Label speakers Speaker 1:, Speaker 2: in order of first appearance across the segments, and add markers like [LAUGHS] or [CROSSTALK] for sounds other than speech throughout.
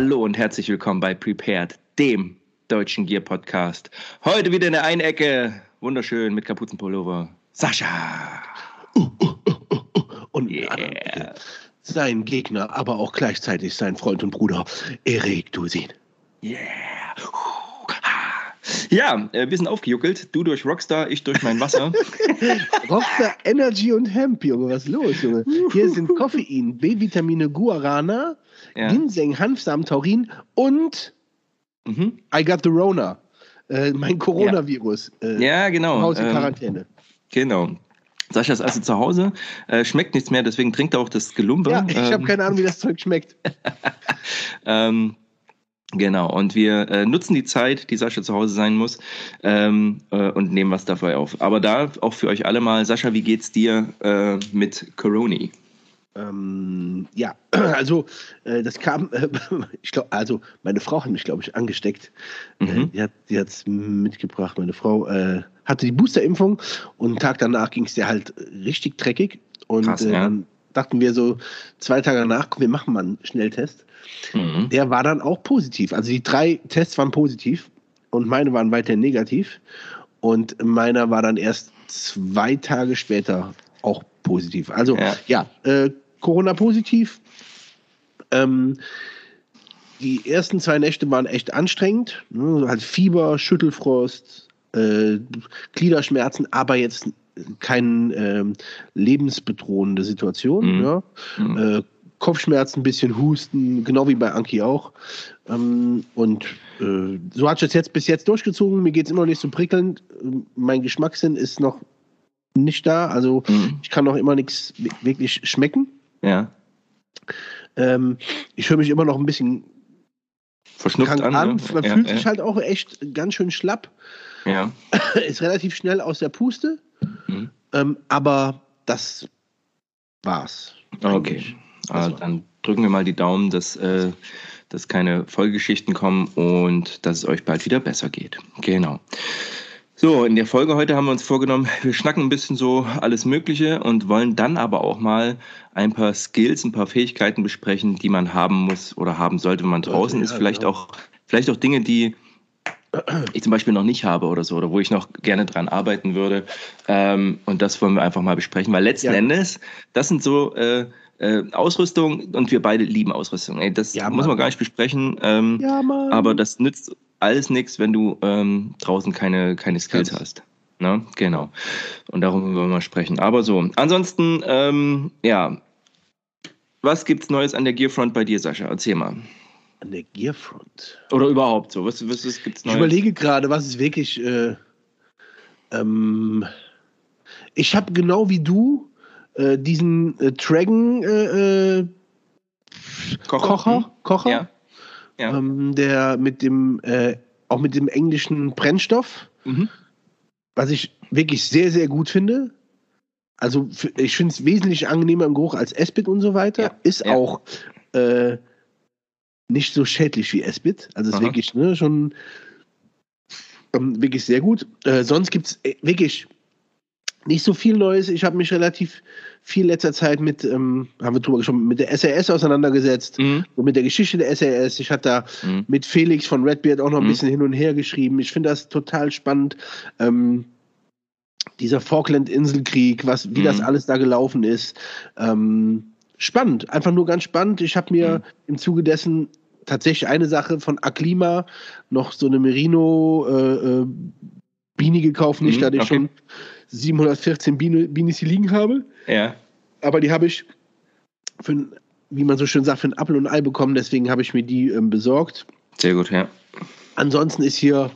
Speaker 1: Hallo und herzlich willkommen bei Prepared, dem deutschen Gear Podcast. Heute wieder in der einen Ecke, wunderschön mit Kapuzenpullover, Sascha.
Speaker 2: Uh, uh, uh, und yeah. sein Gegner, aber auch gleichzeitig sein Freund und Bruder, Erik Dusin.
Speaker 1: Yeah. Ja, äh, wir sind aufgejuckelt. Du durch Rockstar, ich durch mein Wasser. [LAUGHS]
Speaker 2: Rockstar Energy und Hemp, Junge. Was ist los, Junge? Hier sind Koffein, B-Vitamine, Guarana, ja. Ginseng, Hanfsamen, Taurin und mhm. I got the Rona. Äh, mein Coronavirus.
Speaker 1: Ja, äh, ja genau.
Speaker 2: Haus in ähm, Quarantäne.
Speaker 1: Genau. Sascha ist also zu Hause, äh, schmeckt nichts mehr, deswegen trinkt er auch das Gelumpe.
Speaker 2: Ja, ich ähm, habe keine Ahnung, wie das [LAUGHS] Zeug schmeckt. [LAUGHS]
Speaker 1: ähm, Genau, und wir äh, nutzen die Zeit, die Sascha zu Hause sein muss, ähm, äh, und nehmen was dafür auf. Aber da auch für euch alle mal, Sascha, wie geht's dir äh, mit Coroni?
Speaker 2: Ähm, ja, [CLEARS THROAT] also äh, das kam, äh, [LAUGHS] ich glaube, also meine Frau hat mich, glaube ich, angesteckt. Äh, mhm. die hat hat's mitgebracht. Meine Frau äh, hatte die Boosterimpfung und einen Tag danach ging es dir halt richtig dreckig. Und Krass, ja. dann dachten wir so zwei Tage danach, komm, wir machen mal einen Schnelltest. Mhm. Der war dann auch positiv. Also die drei Tests waren positiv und meine waren weiterhin negativ. Und meiner war dann erst zwei Tage später auch positiv. Also ja, ja äh, Corona positiv. Ähm, die ersten zwei Nächte waren echt anstrengend. Ne? Halt Fieber, Schüttelfrost, äh, Gliederschmerzen, aber jetzt keine äh, lebensbedrohende Situation. Mhm. Ja? Mhm. Äh, Kopfschmerzen, ein bisschen Husten, genau wie bei Anki auch. Ähm, und äh, so hat es jetzt bis jetzt durchgezogen. Mir geht es immer noch nicht so prickelnd. Mein Geschmackssinn ist noch nicht da. Also mhm. ich kann noch immer nichts wirklich schmecken.
Speaker 1: Ja.
Speaker 2: Ähm, ich höre mich immer noch ein bisschen
Speaker 1: verschnupft an. an.
Speaker 2: Ne? Man ja, fühlt ja. sich halt auch echt ganz schön schlapp.
Speaker 1: Ja. [LAUGHS]
Speaker 2: Ist relativ schnell aus der Puste. Mhm. Ähm, aber das war's.
Speaker 1: Okay. Also dann drücken wir mal die Daumen, dass, äh, dass keine Folgegeschichten kommen und dass es euch bald wieder besser geht. Genau. So, in der Folge heute haben wir uns vorgenommen, [LAUGHS] wir schnacken ein bisschen so alles Mögliche und wollen dann aber auch mal ein paar Skills, ein paar Fähigkeiten besprechen, die man haben muss oder haben sollte, wenn man draußen ja, ist. Vielleicht genau. auch, vielleicht auch Dinge, die ich zum Beispiel noch nicht habe oder so, oder wo ich noch gerne dran arbeiten würde. Ähm, und das wollen wir einfach mal besprechen, weil letzten ja. Endes, das sind so äh, äh, Ausrüstung und wir beide lieben Ausrüstung. Ey, das ja, muss man gar nicht besprechen. Ähm, ja, aber das nützt alles nichts, wenn du ähm, draußen keine, keine Skills Ganz. hast. Ne? Genau. Und darum wollen wir mal sprechen. Aber so, ansonsten, ähm, ja, was gibt's Neues an der Gearfront bei dir, Sascha? Erzähl mal.
Speaker 2: An der Gearfront?
Speaker 1: Oder überhaupt so. Was, was, was gibt's
Speaker 2: Neues? Ich überlege gerade, was ist wirklich. Äh, ähm, ich habe genau wie du äh, diesen äh, Dragon äh, äh, Kocher, Kocher, mhm. Kocher ja. Ja. Ähm, der mit dem äh, auch mit dem englischen Brennstoff, mhm. was ich wirklich sehr sehr gut finde. Also ich finde es wesentlich angenehmer im Geruch als Espit und so weiter. Ja. Ist auch äh, nicht so schädlich wie Espit. Also ist wirklich ne, schon ähm, wirklich sehr gut. Äh, sonst gibt es wirklich nicht so viel Neues. Ich habe mich relativ viel letzter Zeit mit, ähm, haben wir drüber gesprochen, mit der SAS auseinandergesetzt mhm. und mit der Geschichte der SAS. Ich hatte da mhm. mit Felix von Redbeard auch noch ein mhm. bisschen hin und her geschrieben. Ich finde das total spannend. Ähm, dieser Falkland-Inselkrieg, was, wie das mhm. alles da gelaufen ist. Ähm, spannend, einfach nur ganz spannend. Ich habe mir mhm. im Zuge dessen tatsächlich eine Sache von Aklima noch so eine Merino äh, äh, Bini gekauft, nicht, mhm, da ich okay. schon 714 Binis hier liegen habe.
Speaker 1: Ja.
Speaker 2: Aber die habe ich für, wie man so schön sagt, für ein Apfel und ein Ei bekommen, deswegen habe ich mir die ähm, besorgt.
Speaker 1: Sehr gut, ja.
Speaker 2: Ansonsten ist hier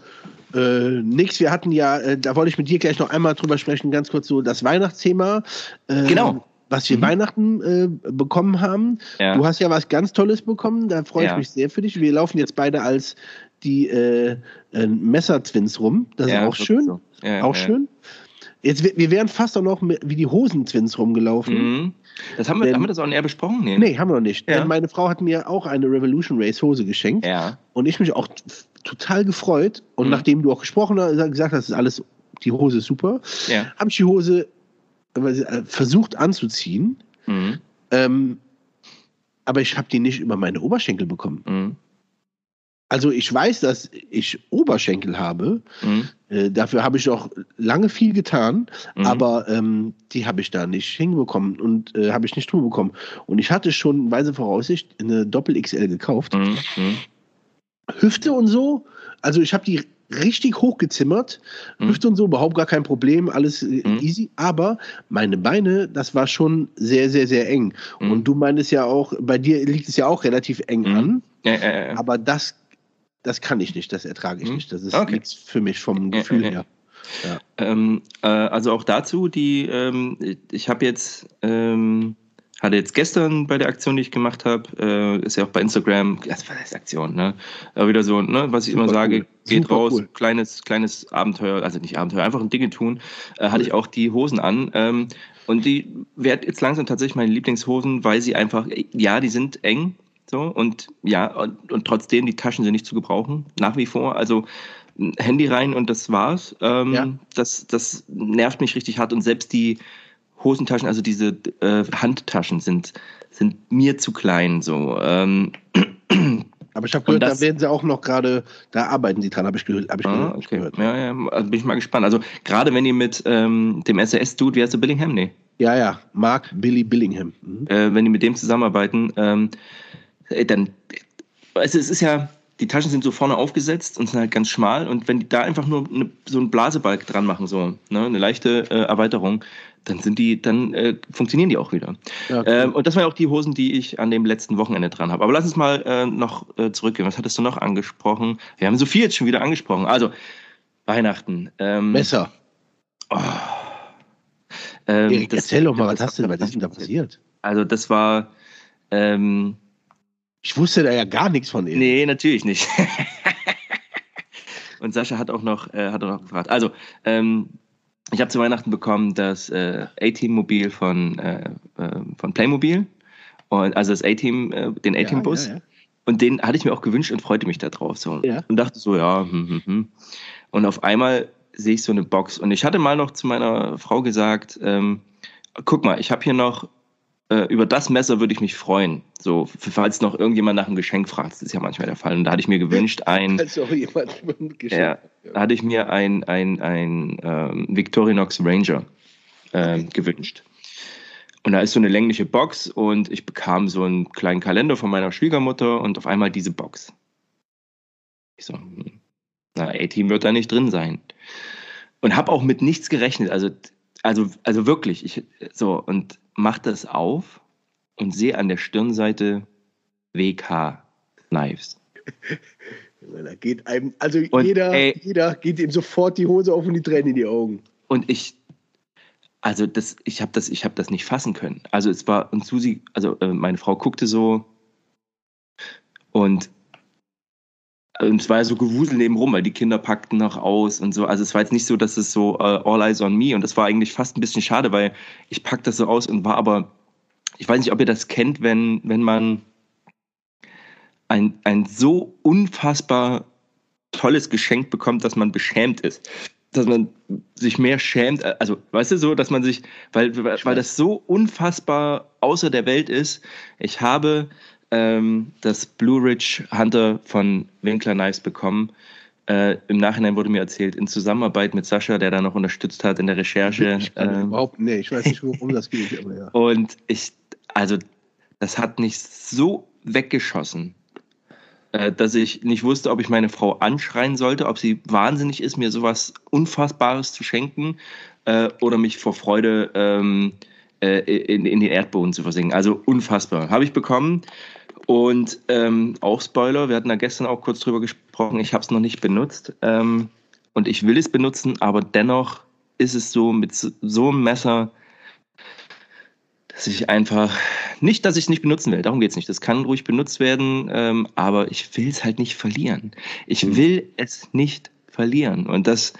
Speaker 2: äh, nichts. Wir hatten ja, äh, da wollte ich mit dir gleich noch einmal drüber sprechen, ganz kurz so das Weihnachtsthema.
Speaker 1: Äh, genau
Speaker 2: was wir mhm. Weihnachten äh, bekommen haben. Ja. Du hast ja was ganz Tolles bekommen, da freue ich ja. mich sehr für dich. Wir laufen jetzt beide als die äh, äh, Messer-Twins rum. Das ja, ist auch schön. So. auch schön. Jetzt, wir wären fast auch noch wie die Hosen-Twins rumgelaufen. Mhm.
Speaker 1: Das haben wir, Denn, haben wir das auch näher besprochen?
Speaker 2: Nee, nee haben wir noch nicht. Denn meine Frau hat mir auch eine Revolution Race Hose geschenkt.
Speaker 1: Ja.
Speaker 2: Und ich mich auch total gefreut. Und mhm. nachdem du auch gesprochen hast, gesagt hast, das ist alles, die Hose ist super, ja. habe ich die Hose äh, versucht anzuziehen. Mhm. Ähm, aber ich habe die nicht über meine Oberschenkel bekommen. Also ich weiß, dass ich Oberschenkel habe. Mhm. Äh, dafür habe ich auch lange viel getan, mhm. aber ähm, die habe ich da nicht hinbekommen und äh, habe ich nicht drüber bekommen. Und ich hatte schon weise Voraussicht eine Doppel XL gekauft. Mhm. mhm. Hüfte und so. Also ich habe die richtig hochgezimmert. Mhm. Hüfte und so, überhaupt gar kein Problem, alles äh, mhm. easy. Aber meine Beine, das war schon sehr, sehr, sehr eng. Und du meintest ja auch, bei dir liegt es ja auch relativ eng an. Ja, ja, ja. Aber das, das kann ich nicht, das ertrage ich mhm. nicht. Das ist okay. nichts für mich vom Gefühl her.
Speaker 1: Ja. Ähm, äh, also auch dazu, die, ähm, ich habe jetzt ähm, hatte jetzt gestern bei der Aktion, die ich gemacht habe, äh, ist ja auch bei Instagram, das war das Aktion, ne? Aber wieder so, ne, was ich Super immer sage, cool. geht Super raus, cool. kleines, kleines Abenteuer, also nicht Abenteuer, einfach ein Dinge tun, äh, hatte ich auch die Hosen an. Ähm, und die werden jetzt langsam tatsächlich meine Lieblingshosen, weil sie einfach, ja, die sind eng, so, und ja, und, und trotzdem, die Taschen sind nicht zu gebrauchen, nach wie vor. Also Handy rein und das war's. Ähm, ja. das, das nervt mich richtig hart. Und selbst die Hosentaschen, also diese äh, Handtaschen sind, sind mir zu klein. So. Ähm,
Speaker 2: aber ich habe gehört, das, da werden sie auch noch gerade, da arbeiten sie dran, habe ich, gehört, hab ich ah,
Speaker 1: okay. gehört. Ja, ja, also bin ich mal gespannt. Also gerade wenn ihr mit ähm, dem SAS-Dude, wie heißt du, Billingham? Nee.
Speaker 2: Ja, ja, Mark Billy Billingham.
Speaker 1: Mhm. Äh, wenn die mit dem zusammenarbeiten, ähm, dann, also es ist ja, die Taschen sind so vorne aufgesetzt und sind halt ganz schmal und wenn die da einfach nur eine, so einen Blasebalg dran machen, so ne, eine leichte äh, Erweiterung, dann sind die, dann äh, funktionieren die auch wieder. Ja, ähm, und das waren auch die Hosen, die ich an dem letzten Wochenende dran habe. Aber lass uns mal äh, noch äh, zurückgehen. Was hattest du noch angesprochen? Wir haben so viel jetzt schon wieder angesprochen. Also Weihnachten.
Speaker 2: Ähm, Messer. Oh, ähm, Erik, das, erzähl doch mal, was hast du denn, ist denn da [LAUGHS] passiert?
Speaker 1: Also das war. Ähm,
Speaker 2: ich wusste da ja gar nichts von
Speaker 1: ihm. Nee, natürlich nicht. [LAUGHS] Und Sascha hat auch noch, äh, hat auch noch gefragt. Also, ähm, ich habe zu Weihnachten bekommen das äh, A-Team-Mobil von, äh, äh, von Playmobil. Und, also das A-Team, äh, den A-Team-Bus. Ja, ja, ja. Und den hatte ich mir auch gewünscht und freute mich darauf. So. Und dachte so, ja, hm, hm, hm. Und auf einmal sehe ich so eine Box. Und ich hatte mal noch zu meiner Frau gesagt, ähm, guck mal, ich habe hier noch äh, über das Messer würde ich mich freuen. So, falls noch irgendjemand nach einem Geschenk fragt, das ist ja manchmal der Fall. Und da hatte ich mir gewünscht, [LAUGHS] ein. Also jemand [LAUGHS] ein Geschenk. Ja, da hatte ich mir ein, ein, ein ähm, Victorinox Ranger äh, gewünscht. Und da ist so eine längliche Box und ich bekam so einen kleinen Kalender von meiner Schwiegermutter und auf einmal diese Box. Ich so, hm, na, A-Team wird da nicht drin sein. Und habe auch mit nichts gerechnet. Also, also, also wirklich, ich, so, und mach das auf und sehe an der Stirnseite WK Knives.
Speaker 2: Da geht einem, also und, jeder, ey, jeder geht ihm sofort die Hose auf und die Tränen in die Augen.
Speaker 1: Und ich, also das, ich habe das, ich habe das nicht fassen können. Also es war und Susi, also äh, meine Frau guckte so und und es war ja so Gewusel nebenrum, weil die Kinder packten noch aus und so. Also es war jetzt nicht so, dass es so uh, all eyes on me und das war eigentlich fast ein bisschen schade, weil ich packte das so aus und war aber, ich weiß nicht, ob ihr das kennt, wenn, wenn man ein, ein so unfassbar tolles Geschenk bekommt, dass man beschämt ist. Dass man sich mehr schämt, also weißt du so, dass man sich, weil, weil das so unfassbar außer der Welt ist. Ich habe ähm, das Blue Ridge Hunter von Winkler Knives bekommen. Äh, Im Nachhinein wurde mir erzählt, in Zusammenarbeit mit Sascha, der da noch unterstützt hat in der Recherche.
Speaker 2: Ich ähm, überhaupt, nee, ich weiß nicht, worum das geht. Aber ja. [LAUGHS]
Speaker 1: Und ich, also, das hat mich so weggeschossen, äh, dass ich nicht wusste, ob ich meine Frau anschreien sollte, ob sie wahnsinnig ist, mir sowas Unfassbares zu schenken äh, oder mich vor Freude ähm, äh, in, in den Erdboden zu versinken. Also unfassbar. Habe ich bekommen. Und ähm, auch Spoiler, wir hatten da gestern auch kurz drüber gesprochen, ich habe es noch nicht benutzt. Ähm, und ich will es benutzen, aber dennoch ist es so mit so einem Messer, dass ich einfach, nicht, dass ich es nicht benutzen will, darum geht es nicht. Das kann ruhig benutzt werden, ähm, aber ich will es halt nicht verlieren. Ich mhm. will es nicht verlieren. Und das,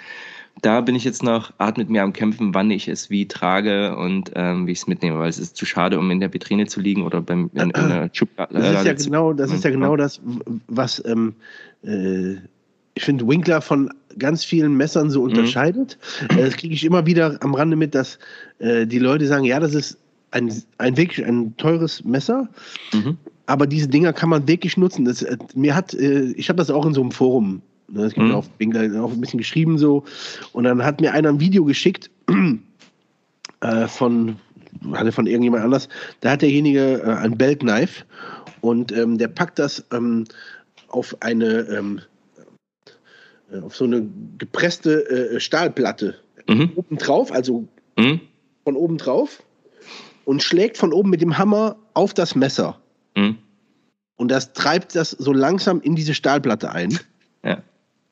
Speaker 1: da bin ich jetzt noch hart mit mir am Kämpfen, wann ich es wie trage und ähm, wie ich es mitnehme, weil es ist zu schade, um in der Vitrine zu liegen oder beim in, in
Speaker 2: einer [CLEARS THROAT] Schublade. Das ist ja genau, das ist ja genau das, was ähm, äh, ich finde Winkler von ganz vielen Messern so mhm. unterscheidet. Mhm. Das kriege ich immer wieder am Rande mit, dass äh, die Leute sagen, ja, das ist ein, ein wirklich ein teures Messer. Mhm. Aber diese Dinger kann man wirklich nutzen. Das, äh, mir hat, äh, ich habe das auch in so einem Forum, ne, das gibt mhm. auch, auch ein bisschen geschrieben so. Und dann hat mir einer ein Video geschickt [CLEARS THROAT] äh, von, hatte von irgendjemand anders. Da hat derjenige äh, ein Belt Knife und ähm, der packt das ähm, auf eine ähm, äh, auf so eine gepresste äh, Stahlplatte mhm. oben drauf, also mhm. von oben drauf und schlägt von oben mit dem Hammer auf das Messer. Mhm. Und das treibt das so langsam in diese Stahlplatte ein. Ja.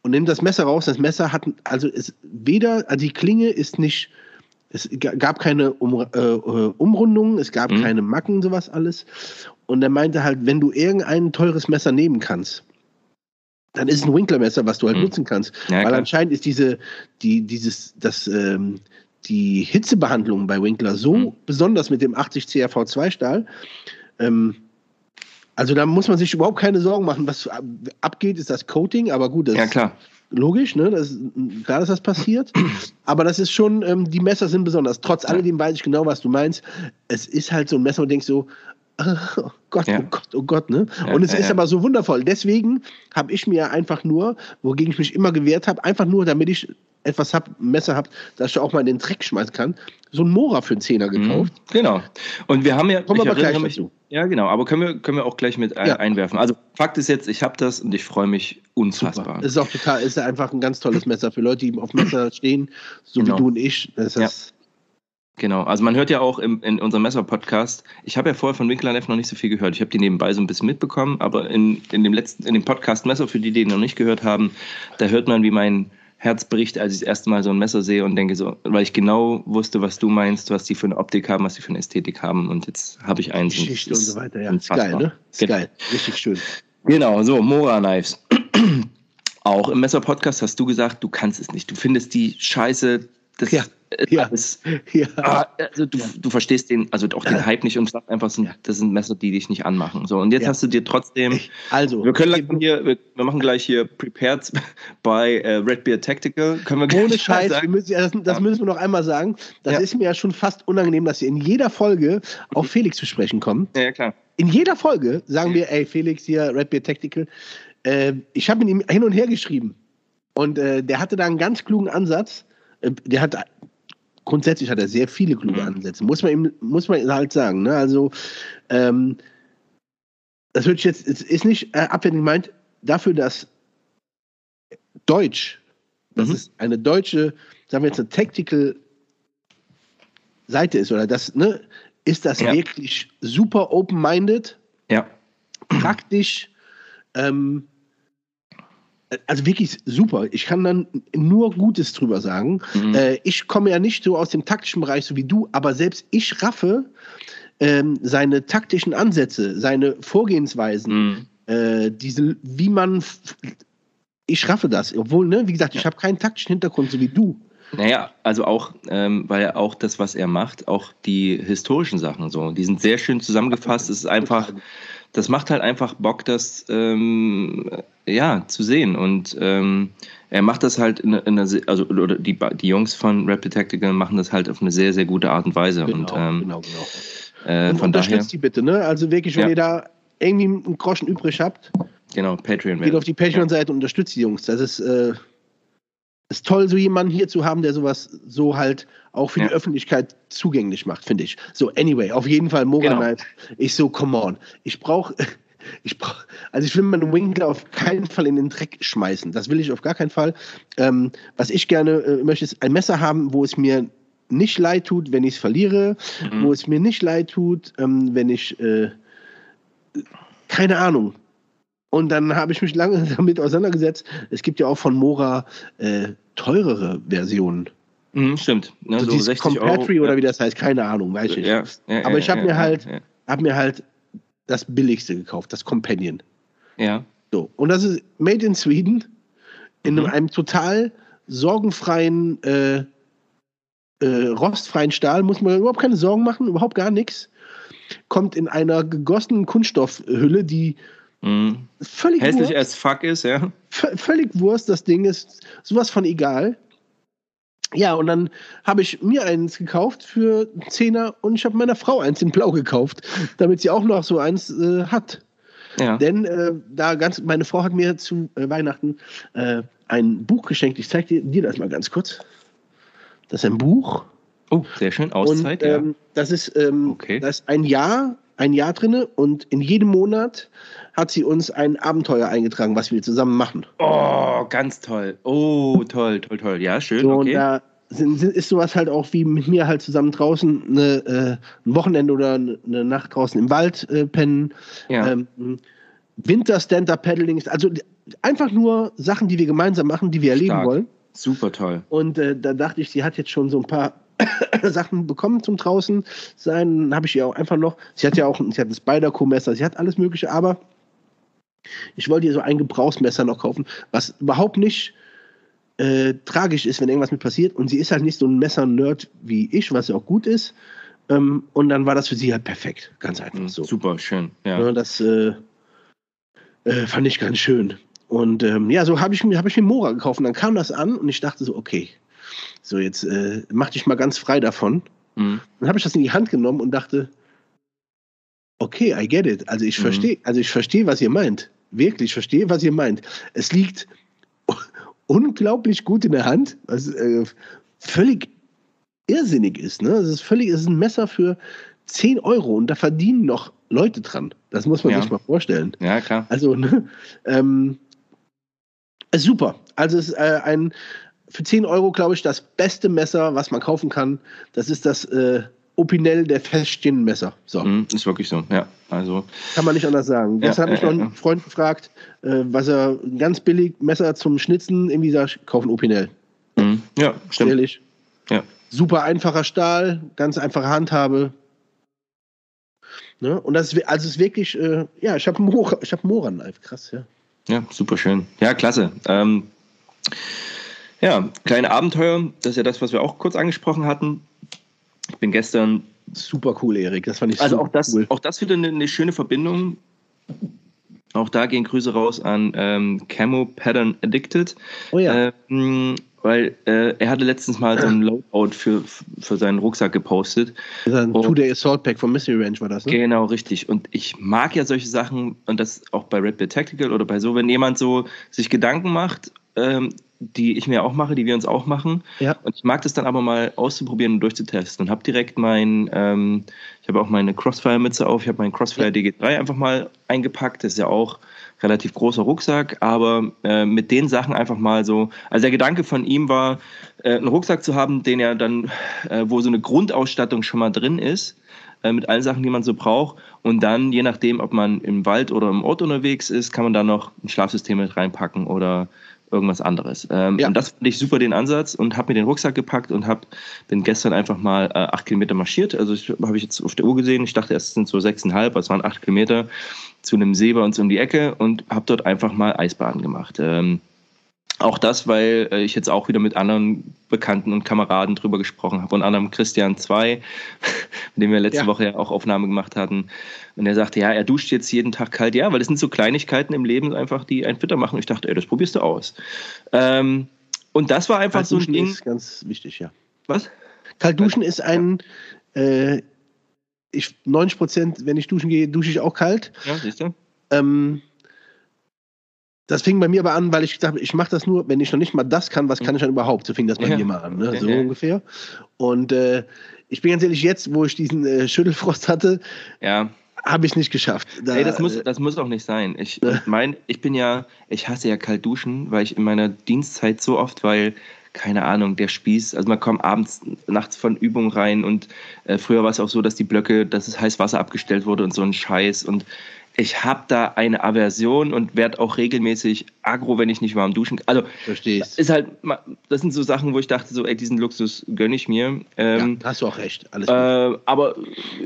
Speaker 2: Und nimmt das Messer raus. Das Messer hat, also ist weder, also die Klinge ist nicht, es gab keine um, äh, äh, Umrundungen, es gab mhm. keine Macken, sowas alles. Und er meinte halt, wenn du irgendein teures Messer nehmen kannst, dann ist es ein Winkler-Messer, was du halt mhm. nutzen kannst. Ja, Weil klar. anscheinend ist diese, die, dieses, das, ähm, die Hitzebehandlung bei Winkler so mhm. besonders mit dem 80 CRV 2 Stahl. Ähm, also da muss man sich überhaupt keine Sorgen machen. Was abgeht, ist das Coating, aber gut, das
Speaker 1: ja, klar.
Speaker 2: ist logisch, ne? Das ist, klar, dass das passiert. [CLEARS THROAT] aber das ist schon, ähm, die Messer sind besonders. Trotz alledem weiß ich genau, was du meinst. Es ist halt so ein Messer, wo du denkst so, [LAUGHS] oh Gott, ja. oh Gott, oh Gott, ne? Ja, und es ja, ist aber so wundervoll. Deswegen habe ich mir einfach nur, wogegen ich mich immer gewehrt habe, einfach nur, damit ich etwas hab, Messer habe, das ich auch mal in den Dreck schmeißen kann, so ein Mora für einen Zehner mhm. gekauft.
Speaker 1: Mhm, genau. Und wir haben ja. Kommen wir gleich mich, dazu. Ja, genau. Aber können wir, können wir auch gleich mit ja. einwerfen. Also, Fakt ist jetzt, ich habe das und ich freue mich unfassbar.
Speaker 2: Super. Ist auch total, ist einfach ein ganz tolles Messer für Leute, die auf Messer stehen, so genau. wie du und ich. Das
Speaker 1: ja. Genau, also man hört ja auch im, in unserem Messer-Podcast, ich habe ja vorher von Winkler Neff noch nicht so viel gehört. Ich habe die nebenbei so ein bisschen mitbekommen, aber in, in dem letzten, in dem Podcast Messer, für die, die ihn noch nicht gehört haben, da hört man, wie mein Herz bricht, als ich das erste Mal so ein Messer sehe und denke so, weil ich genau wusste, was du meinst, was die für eine Optik haben, was die für eine Ästhetik haben und jetzt habe ich eins.
Speaker 2: Geschichte und, und so weiter, ja. Ist geil, ne? Ist genau. geil, richtig schön.
Speaker 1: Genau, so, Mora Knives. [CLEARS THROAT] Auch im Messer-Podcast hast du gesagt, du kannst es nicht. Du findest die Scheiße, das ja ja. [LAUGHS] Alles, ja. Ah, also du, du verstehst den, also auch den Hype nicht und sagst einfach, das sind Messer, die dich nicht anmachen. So, und jetzt ja. hast du dir trotzdem.
Speaker 2: Also,
Speaker 1: wir können gleich hier, wir, wir, machen gleich hier Prepared [LAUGHS] bei äh, Red Beer Tactical. Können wir
Speaker 2: Ohne Scheiß, sagen. Müssen, das, das müssen wir noch einmal sagen. Das ist mir ja schon fast unangenehm, dass wir in jeder Folge auf Felix zu sprechen kommen.
Speaker 1: Ja, klar.
Speaker 2: In jeder Folge sagen wir, ey, Felix hier, Red Beer Tactical. Äh, ich habe mit ihm hin und her geschrieben. Und äh, der hatte da einen ganz klugen Ansatz. Äh, der hat grundsätzlich hat er sehr viele kluge mhm. Ansätze, muss man ihm, muss man halt sagen. Ne? Also, ähm, das wird jetzt, es ist nicht äh, abwertend gemeint, dafür, dass Deutsch, das mhm. ist eine deutsche, sagen wir jetzt eine Tactical Seite ist, oder das, ne, ist das ja. wirklich super open-minded,
Speaker 1: ja.
Speaker 2: praktisch, ähm, also wirklich super. Ich kann dann nur Gutes drüber sagen. Mhm. Äh, ich komme ja nicht so aus dem taktischen Bereich so wie du, aber selbst ich raffe ähm, seine taktischen Ansätze, seine Vorgehensweisen, mhm. äh, diese, wie man, ich raffe das. Obwohl, ne, wie gesagt, ich habe keinen taktischen Hintergrund so wie du.
Speaker 1: Naja, also auch, ähm, weil er auch das, was er macht, auch die historischen Sachen so, die sind sehr schön zusammengefasst. Es ist einfach das macht halt einfach Bock, das ähm, ja zu sehen. Und ähm, er macht das halt in, in einer, also oder die, die Jungs von Rapid Tactical machen das halt auf eine sehr, sehr gute Art und Weise. Genau, und, ähm, genau, genau.
Speaker 2: Äh, und unterstützt daher, die bitte, ne? Also wirklich, wenn ja. ihr da irgendwie einen Groschen übrig habt,
Speaker 1: genau, Patreon.
Speaker 2: Geht auf die Patreon-Seite und unterstützt die Jungs. Das ist äh, ist toll, so jemanden hier zu haben, der sowas so halt auch für ja. die Öffentlichkeit zugänglich macht, finde ich. So, anyway, auf jeden Fall Moga genau. Knight. Ich so, come on. Ich brauche, [LAUGHS] ich brauch, also ich will meinen Winkler auf keinen Fall in den Dreck schmeißen. Das will ich auf gar keinen Fall. Ähm, was ich gerne äh, möchte, ist ein Messer haben, wo es mir nicht leid tut, wenn ich es verliere, mhm. wo es mir nicht leid tut, ähm, wenn ich, äh, keine Ahnung, und dann habe ich mich lange [LAUGHS] damit auseinandergesetzt. Es gibt ja auch von Mora äh, teurere Versionen.
Speaker 1: Mhm, stimmt.
Speaker 2: Ne, so, so 60 Compatry Euro, oder ja. wie das heißt, keine Ahnung, weiß ich. Ja, ja, Aber ich habe mir halt, habe mir halt das billigste gekauft, das Companion.
Speaker 1: Ja.
Speaker 2: So und das ist made in Sweden in mhm. einem total sorgenfreien, äh, äh, rostfreien Stahl. Muss man überhaupt keine Sorgen machen, überhaupt gar nichts. Kommt in einer gegossenen Kunststoffhülle, die
Speaker 1: Mhm. Völlig Hässlich Wurst. as fuck ist, ja.
Speaker 2: V völlig Wurst, das Ding ist sowas von egal. Ja, und dann habe ich mir eins gekauft für Zehner und ich habe meiner Frau eins in Blau gekauft, damit sie auch noch so eins äh, hat. Ja. Denn äh, da ganz, meine Frau hat mir zu äh, Weihnachten äh, ein Buch geschenkt. Ich zeige dir, dir, das mal ganz kurz. Das ist ein Buch.
Speaker 1: Oh, sehr schön. Auszeit,
Speaker 2: und, ähm, ja. Das ist, ähm, okay. das ist ein Jahr, ein Jahr drinne und in jedem Monat hat sie uns ein Abenteuer eingetragen, was wir zusammen machen.
Speaker 1: Oh, ganz toll. Oh, toll, toll, toll. Ja, schön.
Speaker 2: So, okay. Und da sind, ist sowas halt auch wie mit mir halt zusammen draußen eine, äh, ein Wochenende oder eine Nacht draußen im Wald äh, pennen. Ja. Ähm, Winter Stand-Up Paddling, also einfach nur Sachen, die wir gemeinsam machen, die wir erleben Stark. wollen.
Speaker 1: Super toll.
Speaker 2: Und äh, da dachte ich, sie hat jetzt schon so ein paar [COUGHS] Sachen bekommen zum draußen sein. Habe ich ihr auch einfach noch. Sie hat ja auch, sie hat ein Spider-Co-Messer, sie hat alles Mögliche, aber ich wollte ihr so ein Gebrauchsmesser noch kaufen, was überhaupt nicht äh, tragisch ist, wenn irgendwas mit passiert. Und sie ist halt nicht so ein Messer-Nerd wie ich, was ja auch gut ist. Ähm, und dann war das für sie halt perfekt. Ganz einfach so.
Speaker 1: Super, schön. Ja.
Speaker 2: ja das äh, äh, fand ich ganz schön. Und ähm, ja, so habe ich, mir, hab ich mir Mora gekauft. Und dann kam das an und ich dachte so, okay, so jetzt äh, mach dich mal ganz frei davon. Mhm. Dann habe ich das in die Hand genommen und dachte, okay, I get it. Also ich mhm. verstehe, also ich verstehe, was ihr meint. Wirklich, ich verstehe, was ihr meint. Es liegt [LAUGHS] unglaublich gut in der Hand, was äh, völlig irrsinnig ist. Ne? Es ist völlig, es ist ein Messer für 10 Euro und da verdienen noch Leute dran. Das muss man ja. sich mal vorstellen.
Speaker 1: Ja, klar.
Speaker 2: Also, ne, ähm, super. Also es ist äh, ein für 10 Euro, glaube ich, das beste Messer, was man kaufen kann. Das ist das äh, Opinel der feststehenden Messer.
Speaker 1: So. Mm, ist wirklich so, ja. Also,
Speaker 2: Kann man nicht anders sagen. Jetzt ja, habe ich noch einen Freund gefragt, äh, was er ganz billig Messer zum Schnitzen irgendwie sagt, kaufen Opinel.
Speaker 1: Mm, ja, stimmt.
Speaker 2: Ehrlich. Ja. Super einfacher Stahl, ganz einfache Handhabe. Ne? Und das ist, also ist wirklich, äh, ja, ich habe Mora, ich habe Mora-Knife, krass, ja.
Speaker 1: Ja, super schön. Ja, klasse. Ähm, ja, kleine Abenteuer, das ist ja das, was wir auch kurz angesprochen hatten. Ich bin gestern.
Speaker 2: Super cool, Erik. Das fand ich
Speaker 1: also auch das, cool. auch das wieder eine, eine, schöne Verbindung. Auch da gehen Grüße raus an ähm, Camo Pattern Addicted.
Speaker 2: Oh ja.
Speaker 1: Ähm, weil äh, er hatte letztens mal so ein [CLEARS THROAT] Loadout für, für seinen Rucksack gepostet.
Speaker 2: Das ist ein Two-Day Assault Pack von Mystery Range war das, ne?
Speaker 1: Genau, richtig. Und ich mag ja solche Sachen und das auch bei Red Bull Tactical oder bei so, wenn jemand so sich Gedanken macht, ähm, die ich mir auch mache, die wir uns auch machen. Ja. Und ich mag das dann aber mal auszuprobieren und durchzutesten und habe direkt mein, ähm, ich habe auch meine Crossfire-Mütze auf, ich habe meinen Crossfire DG3 einfach mal eingepackt. Das ist ja auch relativ großer Rucksack, aber äh, mit den Sachen einfach mal so. Also der Gedanke von ihm war, äh, einen Rucksack zu haben, den er dann, äh, wo so eine Grundausstattung schon mal drin ist, äh, mit allen Sachen, die man so braucht. Und dann, je nachdem, ob man im Wald oder im Ort unterwegs ist, kann man da noch ein Schlafsystem mit reinpacken oder irgendwas anderes. Ähm, ja. Und das fand ich super den Ansatz und habe mir den Rucksack gepackt und hab, bin gestern einfach mal äh, acht Kilometer marschiert. Also habe ich jetzt auf der Uhr gesehen. Ich dachte, es sind so sechseinhalb, es waren acht Kilometer zu einem See bei uns um die Ecke und habe dort einfach mal Eisbahn gemacht. Ähm, auch das, weil äh, ich jetzt auch wieder mit anderen Bekannten und Kameraden drüber gesprochen habe. Unter anderem Christian 2, [LAUGHS] mit dem wir letzte ja. Woche ja auch Aufnahme gemacht hatten. Und er sagte, ja, er duscht jetzt jeden Tag kalt. Ja, weil das sind so Kleinigkeiten im Leben einfach, die einen fitter machen. Und ich dachte, ey, das probierst du aus. Ähm, und das war einfach so ein Ding.
Speaker 2: ist ganz wichtig, ja.
Speaker 1: Was?
Speaker 2: Kalt duschen ist ein, äh, ich, 90 Prozent, wenn ich duschen gehe, dusche ich auch kalt.
Speaker 1: Ja, siehst du?
Speaker 2: Ähm, das fing bei mir aber an, weil ich dachte, ich mache das nur, wenn ich noch nicht mal das kann, was kann ich dann überhaupt? So fing das bei ja. mir mal an, ne? so ja. ungefähr. Und äh, ich bin ganz ehrlich, jetzt, wo ich diesen äh, Schüttelfrost hatte,
Speaker 1: ja.
Speaker 2: habe ich nicht geschafft.
Speaker 1: Da, Ey, das muss, äh, das muss auch nicht sein. Ich äh, mein, ich bin ja, ich hasse ja kalt duschen, weil ich in meiner Dienstzeit so oft, weil keine Ahnung, der Spieß, also man kommt abends, nachts von Übung rein und äh, früher war es auch so, dass die Blöcke, dass es heiß Wasser abgestellt wurde und so ein Scheiß und ich habe da eine Aversion und werde auch regelmäßig aggro, wenn ich nicht warm duschen kann. Also. Ist halt, das sind so Sachen, wo ich dachte, so, ey, diesen Luxus gönne ich mir.
Speaker 2: Ähm, ja, hast du auch recht.
Speaker 1: Alles äh, aber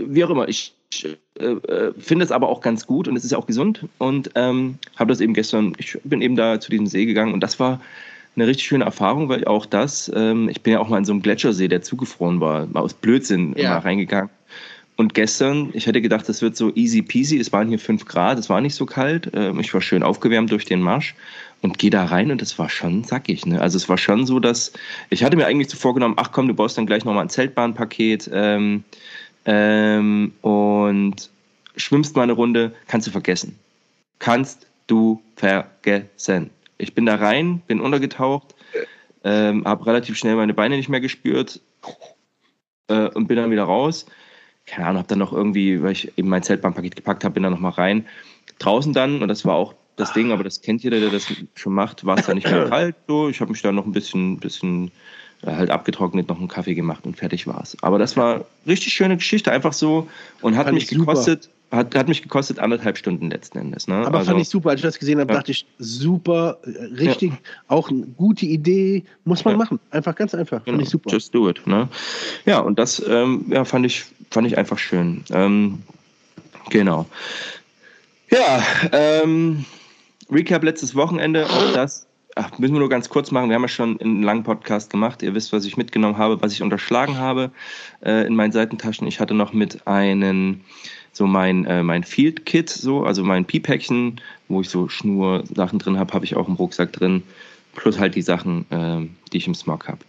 Speaker 1: wie auch immer, ich äh, äh, finde es aber auch ganz gut und es ist ja auch gesund und ähm, habe das eben gestern, ich bin eben da zu diesem See gegangen und das war eine richtig schöne Erfahrung, weil auch das, ähm, ich bin ja auch mal in so einem Gletschersee, der zugefroren war, mal aus Blödsinn ja. mal reingegangen Und gestern, ich hätte gedacht, das wird so easy peasy. Es waren hier fünf Grad, es war nicht so kalt. Ähm, ich war schön aufgewärmt durch den Marsch und gehe da rein und es war schon sackig. Ne? Also es war schon so, dass ich hatte mir eigentlich so vorgenommen, ach komm, du baust dann gleich nochmal ein Zeltbahnpaket ähm, ähm, und schwimmst mal eine Runde, kannst du vergessen. Kannst du vergessen. Ich bin da rein, bin untergetaucht, ähm, habe relativ schnell meine Beine nicht mehr gespürt äh, und bin dann wieder raus keine Ahnung, habe dann noch irgendwie, weil ich eben mein Zeltbahnpaket gepackt habe, bin dann noch mal rein. Draußen dann, und das war auch das Ding, aber das kennt jeder, der das schon macht, war es dann nicht mehr [CLEARS THROAT] kalt. So. Ich habe mich dann noch ein bisschen, bisschen äh, halt abgetrocknet, noch einen Kaffee gemacht und fertig war es. Aber das war richtig schöne Geschichte, einfach so und hat fand mich gekostet, hat, hat mich gekostet anderthalb Stunden letzten Endes. Ne?
Speaker 2: Aber also, fand ich super, als ich das gesehen habe, ja. dachte ich, super, richtig, ja. auch eine gute Idee, muss man ja. machen. Einfach ganz einfach,
Speaker 1: genau. fand ich super. Just do it. Ne? Ja, und das ähm, ja, fand, ich, fand ich einfach schön. Ähm, genau. Ja, ähm, Recap letztes Wochenende, auch das ach, müssen wir nur ganz kurz machen. Wir haben ja schon einen langen Podcast gemacht. Ihr wisst, was ich mitgenommen habe, was ich unterschlagen habe äh, in meinen Seitentaschen. Ich hatte noch mit einem so mein, äh, mein Field Kit, so, also mein Pi-Päckchen, wo ich so Schnur-Sachen drin habe, habe ich auch im Rucksack drin. Plus halt die Sachen, äh, die ich im Smog habe.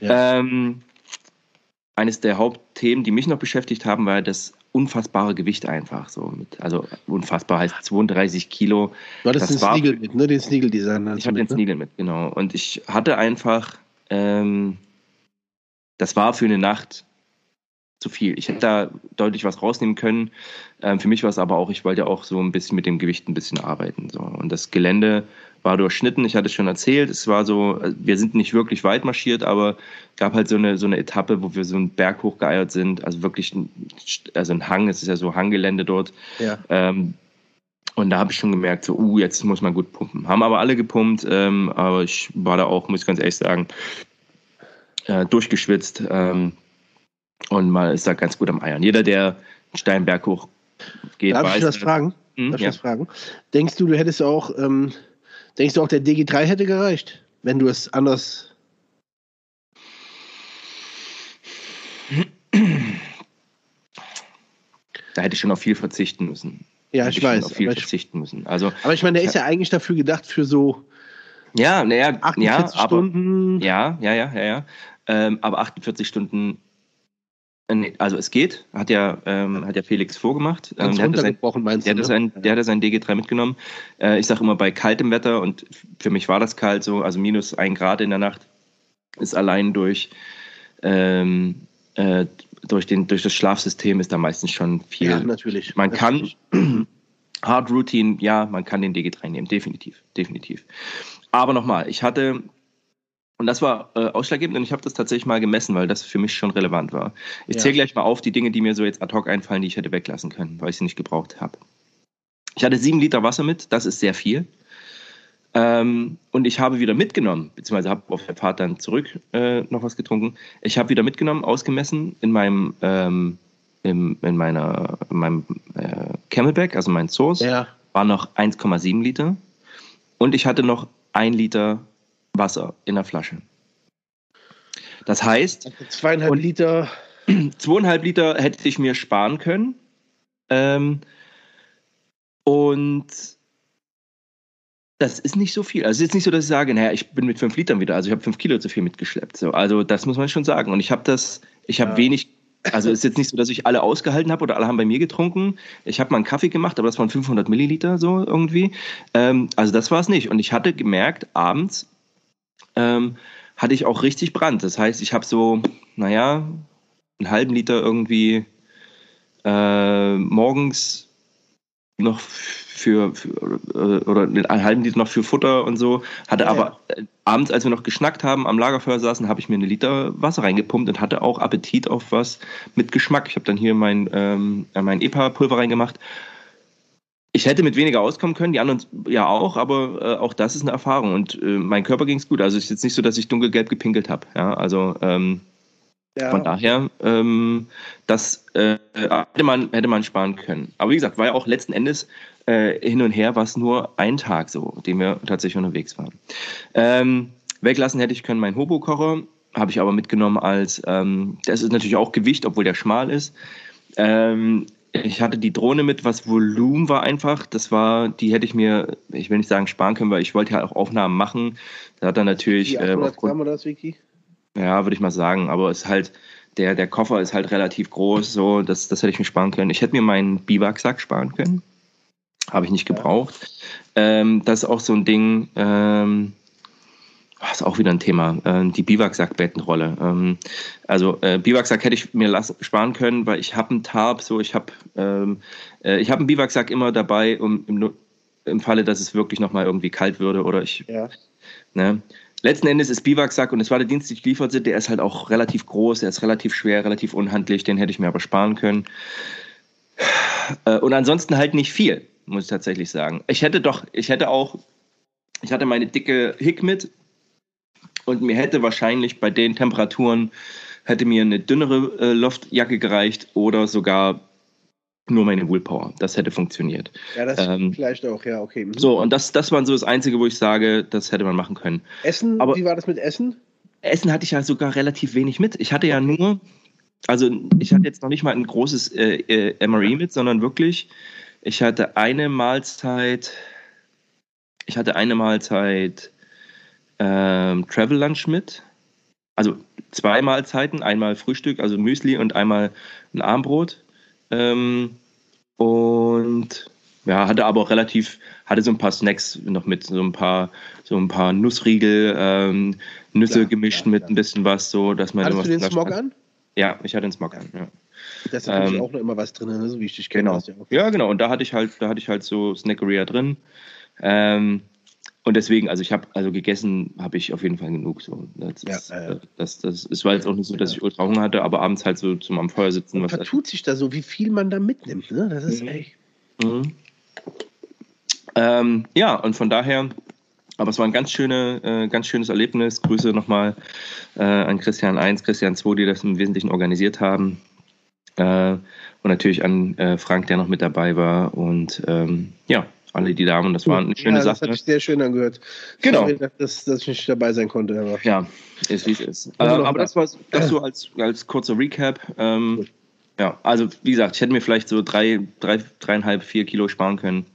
Speaker 1: Ja. Ähm, eines der Hauptthemen, die mich noch beschäftigt haben, war das unfassbare Gewicht einfach. So mit, also unfassbar heißt 32 Kilo.
Speaker 2: Du hattest das den Sneagle mit, ne? Den Sneagle-Design.
Speaker 1: Ich hatte den ne? Sneagle mit, genau. Und ich hatte einfach, ähm, das war für eine Nacht zu viel. Ich hätte da deutlich was rausnehmen können. Ähm, für mich war es aber auch, ich wollte auch so ein bisschen mit dem Gewicht ein bisschen arbeiten. So. Und das Gelände war durchschnitten. Ich hatte es schon erzählt. Es war so, wir sind nicht wirklich weit marschiert, aber gab halt so eine, so eine Etappe, wo wir so einen Berg hochgeeiert sind. Also wirklich, ein, also ein Hang. Es ist ja so Hanggelände dort. Ja. Ähm, und da habe ich schon gemerkt, so, uh, jetzt muss man gut pumpen. Haben aber alle gepumpt, ähm, aber ich war da auch, muss ich ganz ehrlich sagen, äh, durchgeschwitzt. Ähm, und mal ist da ganz gut am Eiern. Jeder, der einen Steinberg hoch geht,
Speaker 2: Darf weiß. Ich das fragen? Hm, Darf ich ja. das fragen? Denkst du, du hättest auch ähm, Denkst du auch, der DG3 hätte gereicht, wenn du es anders.
Speaker 1: Da hätte ich schon auf viel verzichten müssen.
Speaker 2: Ja, ich, ich weiß.
Speaker 1: Auf viel verzichten müssen. Also,
Speaker 2: aber ich meine, der ist ja eigentlich dafür gedacht für so.
Speaker 1: Ja, naja, ja, Stunden. ja, ja, ja, ja, ja. Ähm, aber 48 Stunden äh, also es geht, hat ja, ähm, hat ja Felix vorgemacht.
Speaker 2: Ähm, der, hatte sein, meinst
Speaker 1: der, du, ne? sein, der hatte sein DG3 mitgenommen. Äh, ich sage immer bei kaltem Wetter und für mich war das kalt so, also minus ein Grad in der Nacht ist allein durch, ähm, äh, durch, den, durch das Schlafsystem ist da meistens schon viel. Ja,
Speaker 2: natürlich.
Speaker 1: Man
Speaker 2: natürlich.
Speaker 1: kann [CLEARS THROAT] Hard Routine, ja, man kann den DG3 nehmen, definitiv, definitiv. Aber nochmal, ich hatte und das war äh, ausschlaggebend und ich habe das tatsächlich mal gemessen, weil das für mich schon relevant war. Ich ja. zähle gleich mal auf die Dinge, die mir so jetzt ad hoc einfallen, die ich hätte weglassen können, weil ich sie nicht gebraucht habe. Ich hatte sieben Liter Wasser mit, das ist sehr viel. Ähm, und ich habe wieder mitgenommen, beziehungsweise habe auf der Fahrt dann zurück äh, noch was getrunken. Ich habe wieder mitgenommen, ausgemessen in meinem, ähm, in, in, meiner, in meinem äh, Camelback, also mein Source, ja. war noch 1,7 Liter. Und ich hatte noch ein Liter Wasser in der Flasche. Das heißt,
Speaker 2: also zweieinhalb Liter. [CLEARS THROAT]
Speaker 1: Zweieinhalb Liter hätte ich mir sparen können. Ähm, und das ist nicht so viel. Also es ist nicht so, dass ich sage, naja, ich bin mit fünf Litern wieder, also ich habe fünf Kilo zu viel mitgeschleppt. So, also das muss man schon sagen. Und ich habe das, ich habe ja. wenig, also es ist jetzt nicht so, dass ich alle ausgehalten habe oder alle haben bei mir getrunken. Ich habe mal einen Kaffee gemacht, aber das waren 500 Milliliter so irgendwie. Ähm, also das war es nicht. Und ich hatte gemerkt, abends, ähm, hatte ich auch richtig Brand. Das heißt, ich habe so, naja, einen halben Liter irgendwie äh, morgens noch für, für, äh, oder einen halben Liter noch für Futter und so. Hatte ja, aber. Äh, abends, als wir noch geschnackt haben, am Lagerfeuer saßen, habe ich mir eine Liter Wasser reingepumpt und hatte auch Appetit auf was mit Geschmack. Ich habe dann hier mein, ähm, mein EPA-Pulver reingemacht ich hätte mit weniger auskommen können, die anderen ja auch, aber äh, auch das ist eine Erfahrung und äh, mein Körper ging es gut. Also es ist jetzt nicht so, dass ich dunkelgelb gepinkelt habe. Ja, also ähm, ja. von daher, ähm, das äh, hätte, man, hätte man sparen können. Aber wie gesagt, war ja auch letzten Endes äh, hin und her, was nur ein Tag so, dem wir tatsächlich unterwegs waren. Ähm, weglassen hätte ich können meinen Hobo-Kocher, habe ich aber mitgenommen als, ähm, das ist natürlich auch Gewicht, obwohl der schmal ist. Ähm, ich hatte die Drohne mit, was Volumen war einfach. Das war, die hätte ich mir, ich will nicht sagen sparen können, weil ich wollte ja auch Aufnahmen machen. Da hat er natürlich.
Speaker 2: Die 800 äh, Gramm oder das, Vicky?
Speaker 1: Ja, würde ich mal sagen. Aber es ist halt, der, der Koffer ist halt relativ groß, so, das, das hätte ich mir sparen können. Ich hätte mir meinen Biwaksack sparen können. Habe ich nicht gebraucht. Ja. Ähm, das ist auch so ein Ding, ähm, ist auch wieder ein Thema, äh, die Biwaksack-Bettenrolle. Ähm, also äh, Biwaksack hätte ich mir lassen, sparen können, weil ich habe einen Tarp, so ich habe ähm, äh, ich habe einen Biwaksack immer dabei, um im, im Falle, dass es wirklich nochmal irgendwie kalt würde oder ich. Ja. Ne? Letzten Endes ist Biwaksack und es war der Dienst, den ich geliefert sind, der ist halt auch relativ groß, der ist relativ schwer, relativ unhandlich, den hätte ich mir aber sparen können. Äh, und ansonsten halt nicht viel, muss ich tatsächlich sagen. Ich hätte doch, ich hätte auch, ich hatte meine dicke Hick mit, und mir hätte wahrscheinlich bei den Temperaturen hätte mir eine dünnere äh, Loftjacke gereicht oder sogar nur meine Willpower. Das hätte funktioniert.
Speaker 2: Ja, das ähm, vielleicht auch, ja, okay. Mhm.
Speaker 1: So, und das, das war so das Einzige, wo ich sage, das hätte man machen können.
Speaker 2: Essen, Aber wie war das mit Essen?
Speaker 1: Essen hatte ich ja sogar relativ wenig mit. Ich hatte ja nur, also ich hatte jetzt noch nicht mal ein großes äh, äh, MRE mit, sondern wirklich, ich hatte eine Mahlzeit, ich hatte eine Mahlzeit ähm, Travel Lunch mit. Also zwei Mahlzeiten, einmal Frühstück, also Müsli und einmal ein Armbrot. Ähm, und ja, hatte aber auch relativ, hatte so ein paar Snacks noch mit, so ein paar, so ein paar Nussriegel, ähm, Nüsse klar, gemischt klar, mit klar. ein bisschen was, so dass man.
Speaker 2: Hattest du den Smog an?
Speaker 1: Ja, ich hatte den Smog an, ja.
Speaker 2: Da ist natürlich ähm, auch noch immer was drin, ne? so wie ich dich kenne.
Speaker 1: Genau. Ja, genau. Und da hatte ich halt, da hatte ich halt so Snackeria drin. Ähm, und deswegen, also ich habe, also gegessen habe ich auf jeden Fall genug. So. Das, ja, ist, äh, das, das, es war jetzt auch nicht so, dass ich ultra Hunger hatte, aber abends halt so zum am Feuer sitzen.
Speaker 2: Und was vertut sich da so, wie viel man da mitnimmt. Ne? Das ist mhm. echt. Mhm.
Speaker 1: Ähm, ja, und von daher, aber es war ein ganz, schöne, äh, ganz schönes Erlebnis. Grüße nochmal äh, an Christian 1, Christian 2, die das im Wesentlichen organisiert haben. Äh, und natürlich an äh, Frank, der noch mit dabei war. Und ähm, ja, alle die Damen. Das war eine schöne ja, Sache.
Speaker 2: Das hat sich sehr schön angehört.
Speaker 1: Genau.
Speaker 2: Sorry, dass, dass ich nicht dabei sein konnte.
Speaker 1: Aber. Ja, ist wie es ist. Äh, aber das war das so als, als kurzer Recap. Ähm, ja, also wie gesagt, ich hätte mir vielleicht so drei, drei, dreieinhalb, vier Kilo sparen können.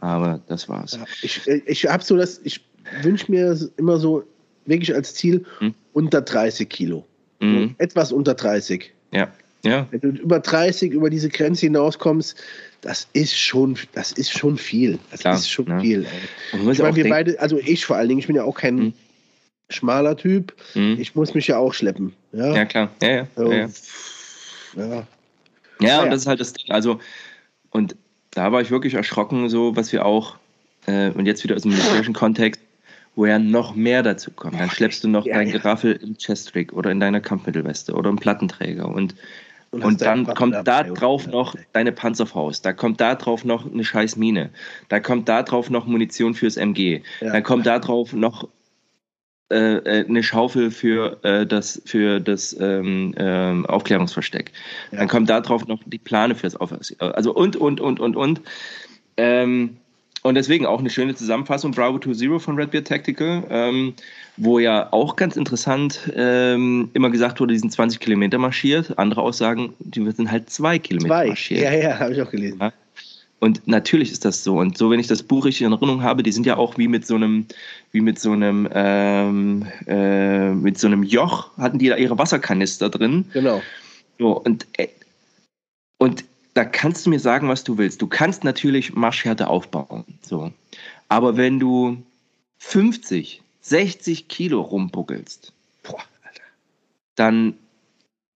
Speaker 1: Aber das war's.
Speaker 2: Ich ich habe so das, ich wünsche mir immer so wirklich als Ziel hm? unter 30 Kilo. Mhm. So etwas unter 30.
Speaker 1: Ja. Ja.
Speaker 2: Wenn du über 30 über diese Grenze hinauskommst, das ist schon, das ist schon viel. Das Klar, ist schon ja. viel. Ich meine, wir beide, also ich vor allen Dingen, ich bin ja auch kein mhm. schmaler Typ. Mhm. Ich muss mich ja auch schleppen. Ja,
Speaker 1: ja klar. Ja, ja. So, ja, ja. ja. und das ist halt das Ding. Also, und da war ich wirklich erschrocken, so was wir auch, äh, und jetzt wieder aus dem militärischen Kontext, wo ja noch mehr dazu kommt. Dann schleppst du noch ja, dein Geraffel im Chest-Rig oder in deiner Kampfmittelweste oder im Plattenträger und und, und dann kommt da drauf noch deine Panzerfaust, da kommt da drauf noch eine scheiß Mine, da kommt da drauf noch Munition fürs MG, ja. dann kommt da drauf noch äh, äh, eine Schaufel für äh, das, für das ähm, ähm, Aufklärungsversteck. Ja. Dann kommt da drauf noch die Plane fürs Aufklärungsversteck. Also und, und, und, und, und. Ähm, und deswegen auch eine schöne Zusammenfassung, Bravo 2 von Redbeard Tactical, ähm, wo ja auch ganz interessant ähm, immer gesagt wurde, die sind 20 Kilometer marschiert. Andere Aussagen, die sind halt zwei Kilometer zwei. marschiert.
Speaker 2: Ja, ja, habe ich auch gelesen. Ja?
Speaker 1: Und natürlich ist das so. Und so, wenn ich das Buch richtig in Erinnerung habe, die sind ja auch wie mit so einem, wie mit so einem, ähm, äh, mit so einem Joch hatten die da ihre Wasserkanister drin.
Speaker 2: Genau.
Speaker 1: So, und, äh, und da kannst du mir sagen, was du willst. Du kannst natürlich Marschhärte aufbauen. So. Aber wenn du 50, 60 Kilo rumbuckelst, boah, dann,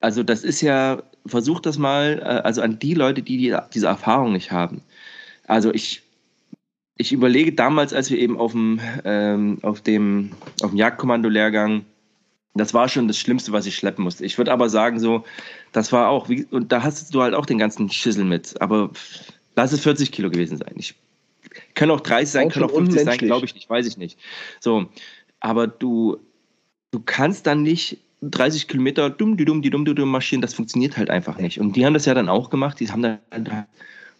Speaker 1: also das ist ja, versuch das mal, äh, also an die Leute, die, die diese Erfahrung nicht haben. Also ich, ich überlege damals, als wir eben auf dem, ähm, auf dem, auf dem Jagdkommando-Lehrgang das war schon das Schlimmste, was ich schleppen musste. Ich würde aber sagen, so, das war auch, wie, und da hast du halt auch den ganzen Schüssel mit. Aber lass es 40 Kilo gewesen sein. Ich, können auch 30 sein, auch können auch 50 sein, glaube ich nicht, weiß ich nicht. So, aber du, du kannst dann nicht 30 Kilometer dumm, die dumm, die dumm, die dumm marschieren, das funktioniert halt einfach nicht. Und die haben das ja dann auch gemacht, die haben dann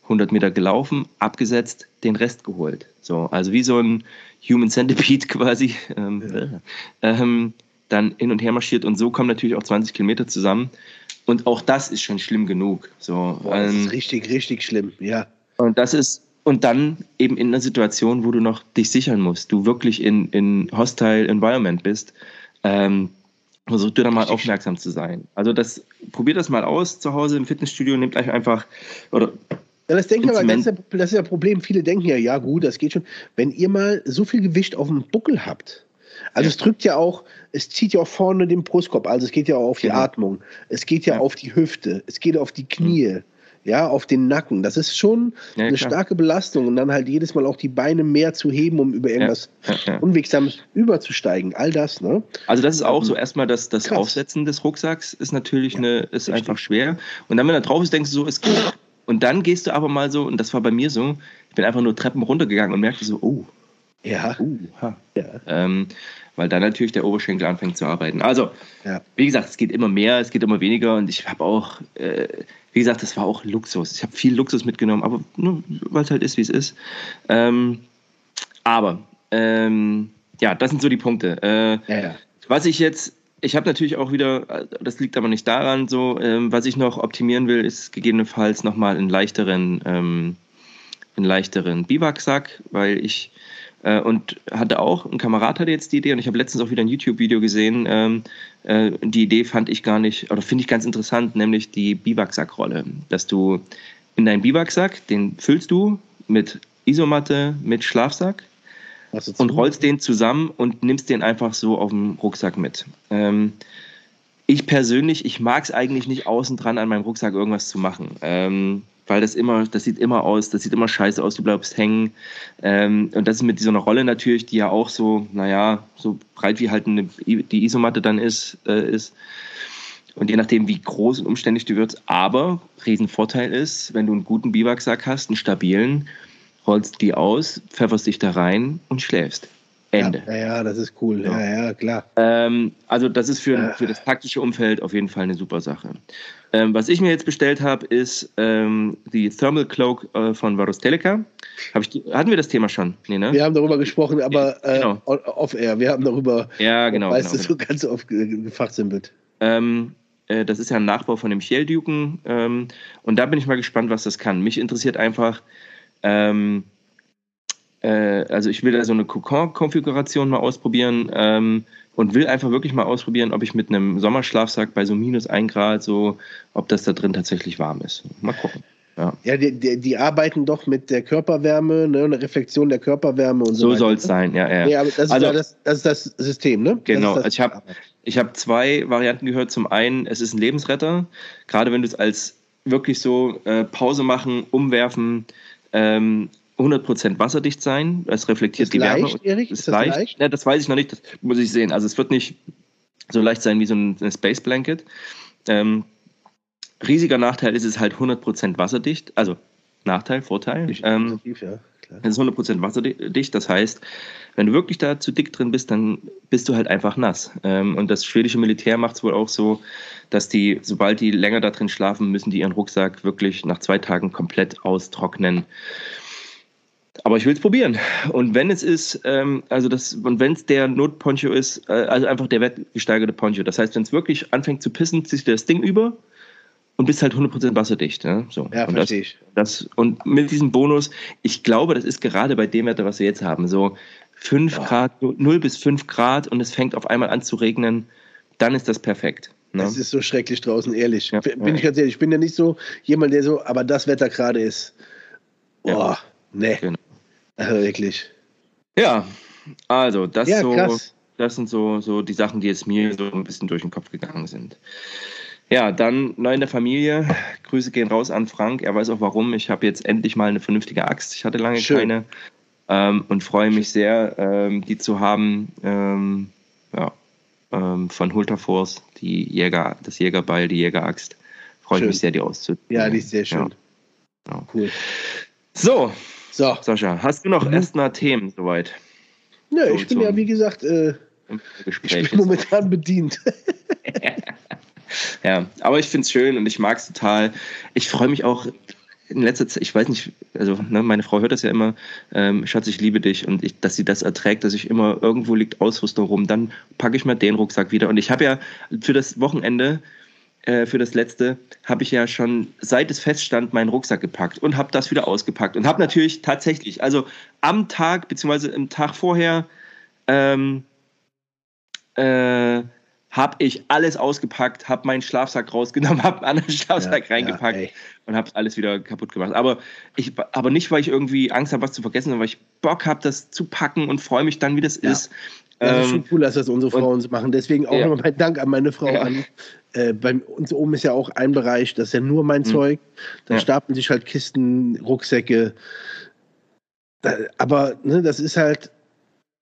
Speaker 1: 100 Meter gelaufen, abgesetzt, den Rest geholt. So, also wie so ein Human Centipede [LAUGHS] quasi. Ähm, ja. ähm, dann hin und her marschiert und so kommen natürlich auch 20 Kilometer zusammen. Und auch das ist schon schlimm genug. So,
Speaker 2: Boah, das ähm, ist richtig, richtig schlimm, ja.
Speaker 1: Und das ist, und dann eben in einer Situation, wo du noch dich sichern musst, du wirklich in, in hostile Environment bist, ähm, versuch dir da mal aufmerksam zu sein. Also das, probiert das mal aus zu Hause im Fitnessstudio, nehmt euch einfach, oder
Speaker 2: ja, das denken aber, das ist, ja, das ist ja Problem. Viele denken ja, ja gut, das geht schon. Wenn ihr mal so viel Gewicht auf dem Buckel habt, also ja. es drückt ja auch, es zieht ja auch vorne den Brustkorb, also es geht ja auch auf die genau. Atmung, es geht ja, ja, auf die Hüfte, es geht auf die Knie, mhm. ja, auf den Nacken. Das ist schon ja, eine klar. starke Belastung und dann halt jedes Mal auch die Beine mehr zu heben, um über irgendwas Unwegsames überzusteigen. All das, ne?
Speaker 1: Also das ist auch so erstmal das, das Aufsetzen des Rucksacks ist natürlich eine, ist richtig. einfach schwer. Und dann, wenn er drauf ist, denkst du so, es geht. Und dann gehst du aber mal so, und das war bei mir so, ich bin einfach nur Treppen runtergegangen und merkte so, oh,
Speaker 2: ja.
Speaker 1: Uh, ja. Ähm, weil dann natürlich der Oberschenkel anfängt zu arbeiten. Also, ja. wie gesagt, es geht immer mehr, es geht immer weniger und ich habe auch, äh, wie gesagt, das war auch Luxus. Ich habe viel Luxus mitgenommen, aber nur, weil es halt ist, wie es ist. Ähm, aber, ähm, ja, das sind so die Punkte. Äh, ja, was ich jetzt ich habe natürlich auch wieder, das liegt aber nicht daran, so, ähm, was ich noch optimieren will, ist gegebenenfalls nochmal einen leichteren, ähm, einen leichteren Biwaksack, weil ich äh, und hatte auch, ein Kamerad hatte jetzt die Idee und ich habe letztens auch wieder ein YouTube-Video gesehen. Ähm, äh, die Idee fand ich gar nicht, oder finde ich ganz interessant, nämlich die Biwaksackrolle. Dass du in deinen Biwaksack, den füllst du mit Isomatte, mit Schlafsack und rollst den zusammen und nimmst den einfach so auf dem Rucksack mit. Ähm, ich persönlich, ich mag es eigentlich nicht außen dran an meinem Rucksack irgendwas zu machen. Ähm, weil das immer, das sieht immer aus, das sieht immer scheiße aus, du bleibst hängen. Ähm, und das ist mit dieser Rolle natürlich, die ja auch so, naja, so breit wie halt eine, die Isomatte dann ist, äh, ist. Und je nachdem, wie groß und umständlich du wirst. Aber Riesenvorteil ist, wenn du einen guten Biwaksack hast, einen stabilen, rollst die aus, pfefferst dich da rein und schläfst. Ende.
Speaker 2: Ja, ja, das ist cool. Ja, ja, klar.
Speaker 1: Ähm, also das ist für, für das taktische Umfeld auf jeden Fall eine super Sache. Ähm, was ich mir jetzt bestellt habe, ist ähm, die Thermal Cloak äh, von Varus Teleca. Hatten wir das Thema schon?
Speaker 2: Nee, ne? Wir haben darüber gesprochen, aber äh, genau. off-air. Wir haben darüber,
Speaker 1: ja, genau,
Speaker 2: weißt
Speaker 1: genau,
Speaker 2: du, genau. so ganz oft gefachsimpelt wird.
Speaker 1: Ähm, äh, das ist ja ein Nachbau von dem Shell-Duken. Ähm, und da bin ich mal gespannt, was das kann. Mich interessiert einfach, ähm, äh, also ich will da so eine Kokon-Konfiguration mal ausprobieren ähm, und will einfach wirklich mal ausprobieren, ob ich mit einem Sommerschlafsack bei so minus 1 Grad so, ob das da drin tatsächlich warm ist. Mal gucken.
Speaker 2: Ja, ja die, die, die, arbeiten doch mit der Körperwärme, ne, eine Reflexion der Körperwärme und
Speaker 1: so. So soll es sein, ja. ja.
Speaker 2: Nee, aber das, also, ist das, das, ist das System, ne?
Speaker 1: Genau, also ich habe ich hab zwei Varianten gehört. Zum einen, es ist ein Lebensretter, gerade wenn du es als wirklich so äh, Pause machen, umwerfen, ähm, 100% wasserdicht sein. Es reflektiert ist die Wärme.
Speaker 2: Leicht, Erik?
Speaker 1: Ist, ist das leicht? leicht? Ja, das weiß ich noch nicht. Das muss ich sehen. Also es wird nicht so leicht sein wie so ein Space Blanket. Ähm, riesiger Nachteil ist es halt 100% wasserdicht. Also Nachteil, Vorteil. Ähm, ja, es ist 100% wasserdicht. Das heißt, wenn du wirklich da zu dick drin bist, dann bist du halt einfach nass. Ähm, und das schwedische Militär macht es wohl auch so, dass die, sobald die länger da drin schlafen, müssen die ihren Rucksack wirklich nach zwei Tagen komplett austrocknen. Aber ich will es probieren. Und wenn es ist, ähm, also das, und wenn es der Notponcho ist, äh, also einfach der wertgesteigerte Poncho. Das heißt, wenn es wirklich anfängt zu pissen, ziehst du das Ding über und bist halt 100% wasserdicht. Ja, so.
Speaker 2: ja
Speaker 1: und
Speaker 2: verstehe ich.
Speaker 1: Das, und mit diesem Bonus, ich glaube, das ist gerade bei dem Wetter, was wir jetzt haben, so 5 ja. Grad, 0 bis 5 Grad und es fängt auf einmal an zu regnen, dann ist das perfekt.
Speaker 2: Ne? Es ist so schrecklich draußen, ehrlich. Ja, bin ich ganz ehrlich, ich bin ja nicht so jemand, der so, aber das Wetter gerade ist. Boah, nee. Genau. Also wirklich.
Speaker 1: Ja, also das ja, so, krass. das sind so, so die Sachen, die jetzt mir so ein bisschen durch den Kopf gegangen sind. Ja, dann neu in der Familie. Grüße gehen raus an Frank. Er weiß auch warum. Ich habe jetzt endlich mal eine vernünftige Axt. Ich hatte lange Schön. keine ähm, und freue mich sehr, ähm, die zu haben. Ähm, ja, ähm, von Hulterforce, die Jäger, das Jägerbeil, die Jägeraxt. Freue ich mich sehr, die auszuprobieren.
Speaker 2: Ja, die ist sehr schön.
Speaker 1: Ja. Ja. Cool. So, so. Sascha, hast du noch mhm. erstmal Themen soweit?
Speaker 2: Nö, so, ich bin ja, wie gesagt, äh, ich bin momentan bedient. [LAUGHS] [LAUGHS]
Speaker 1: ja, aber ich finde es schön und ich mag es total. Ich freue mich auch in letzter Zeit, ich weiß nicht, also ne, meine Frau hört das ja immer, ähm, Schatz, ich liebe dich und ich, dass sie das erträgt, dass ich immer irgendwo liegt Ausrüstung rum, dann packe ich mal den Rucksack wieder. Und ich habe ja für das Wochenende äh, für das letzte habe ich ja schon seit es feststand meinen Rucksack gepackt und habe das wieder ausgepackt und habe natürlich tatsächlich, also am Tag beziehungsweise im Tag vorher ähm, äh, habe ich alles ausgepackt, habe meinen Schlafsack rausgenommen, [LAUGHS] habe einen anderen Schlafsack ja, reingepackt ja, und habe alles wieder kaputt gemacht. Aber, ich, aber nicht, weil ich irgendwie Angst habe, was zu vergessen, sondern weil ich Bock habe, das zu packen und freue mich dann, wie das ja. ist.
Speaker 2: Das ist schon ähm, cool, dass das unsere Frauen und, machen. Deswegen auch nochmal mein Dank an meine Frau an. Äh, bei uns oben ist ja auch ein Bereich, das ist ja nur mein mhm. Zeug. Da stapeln sich halt Kisten, Rucksäcke. Da, aber ne, das ist halt,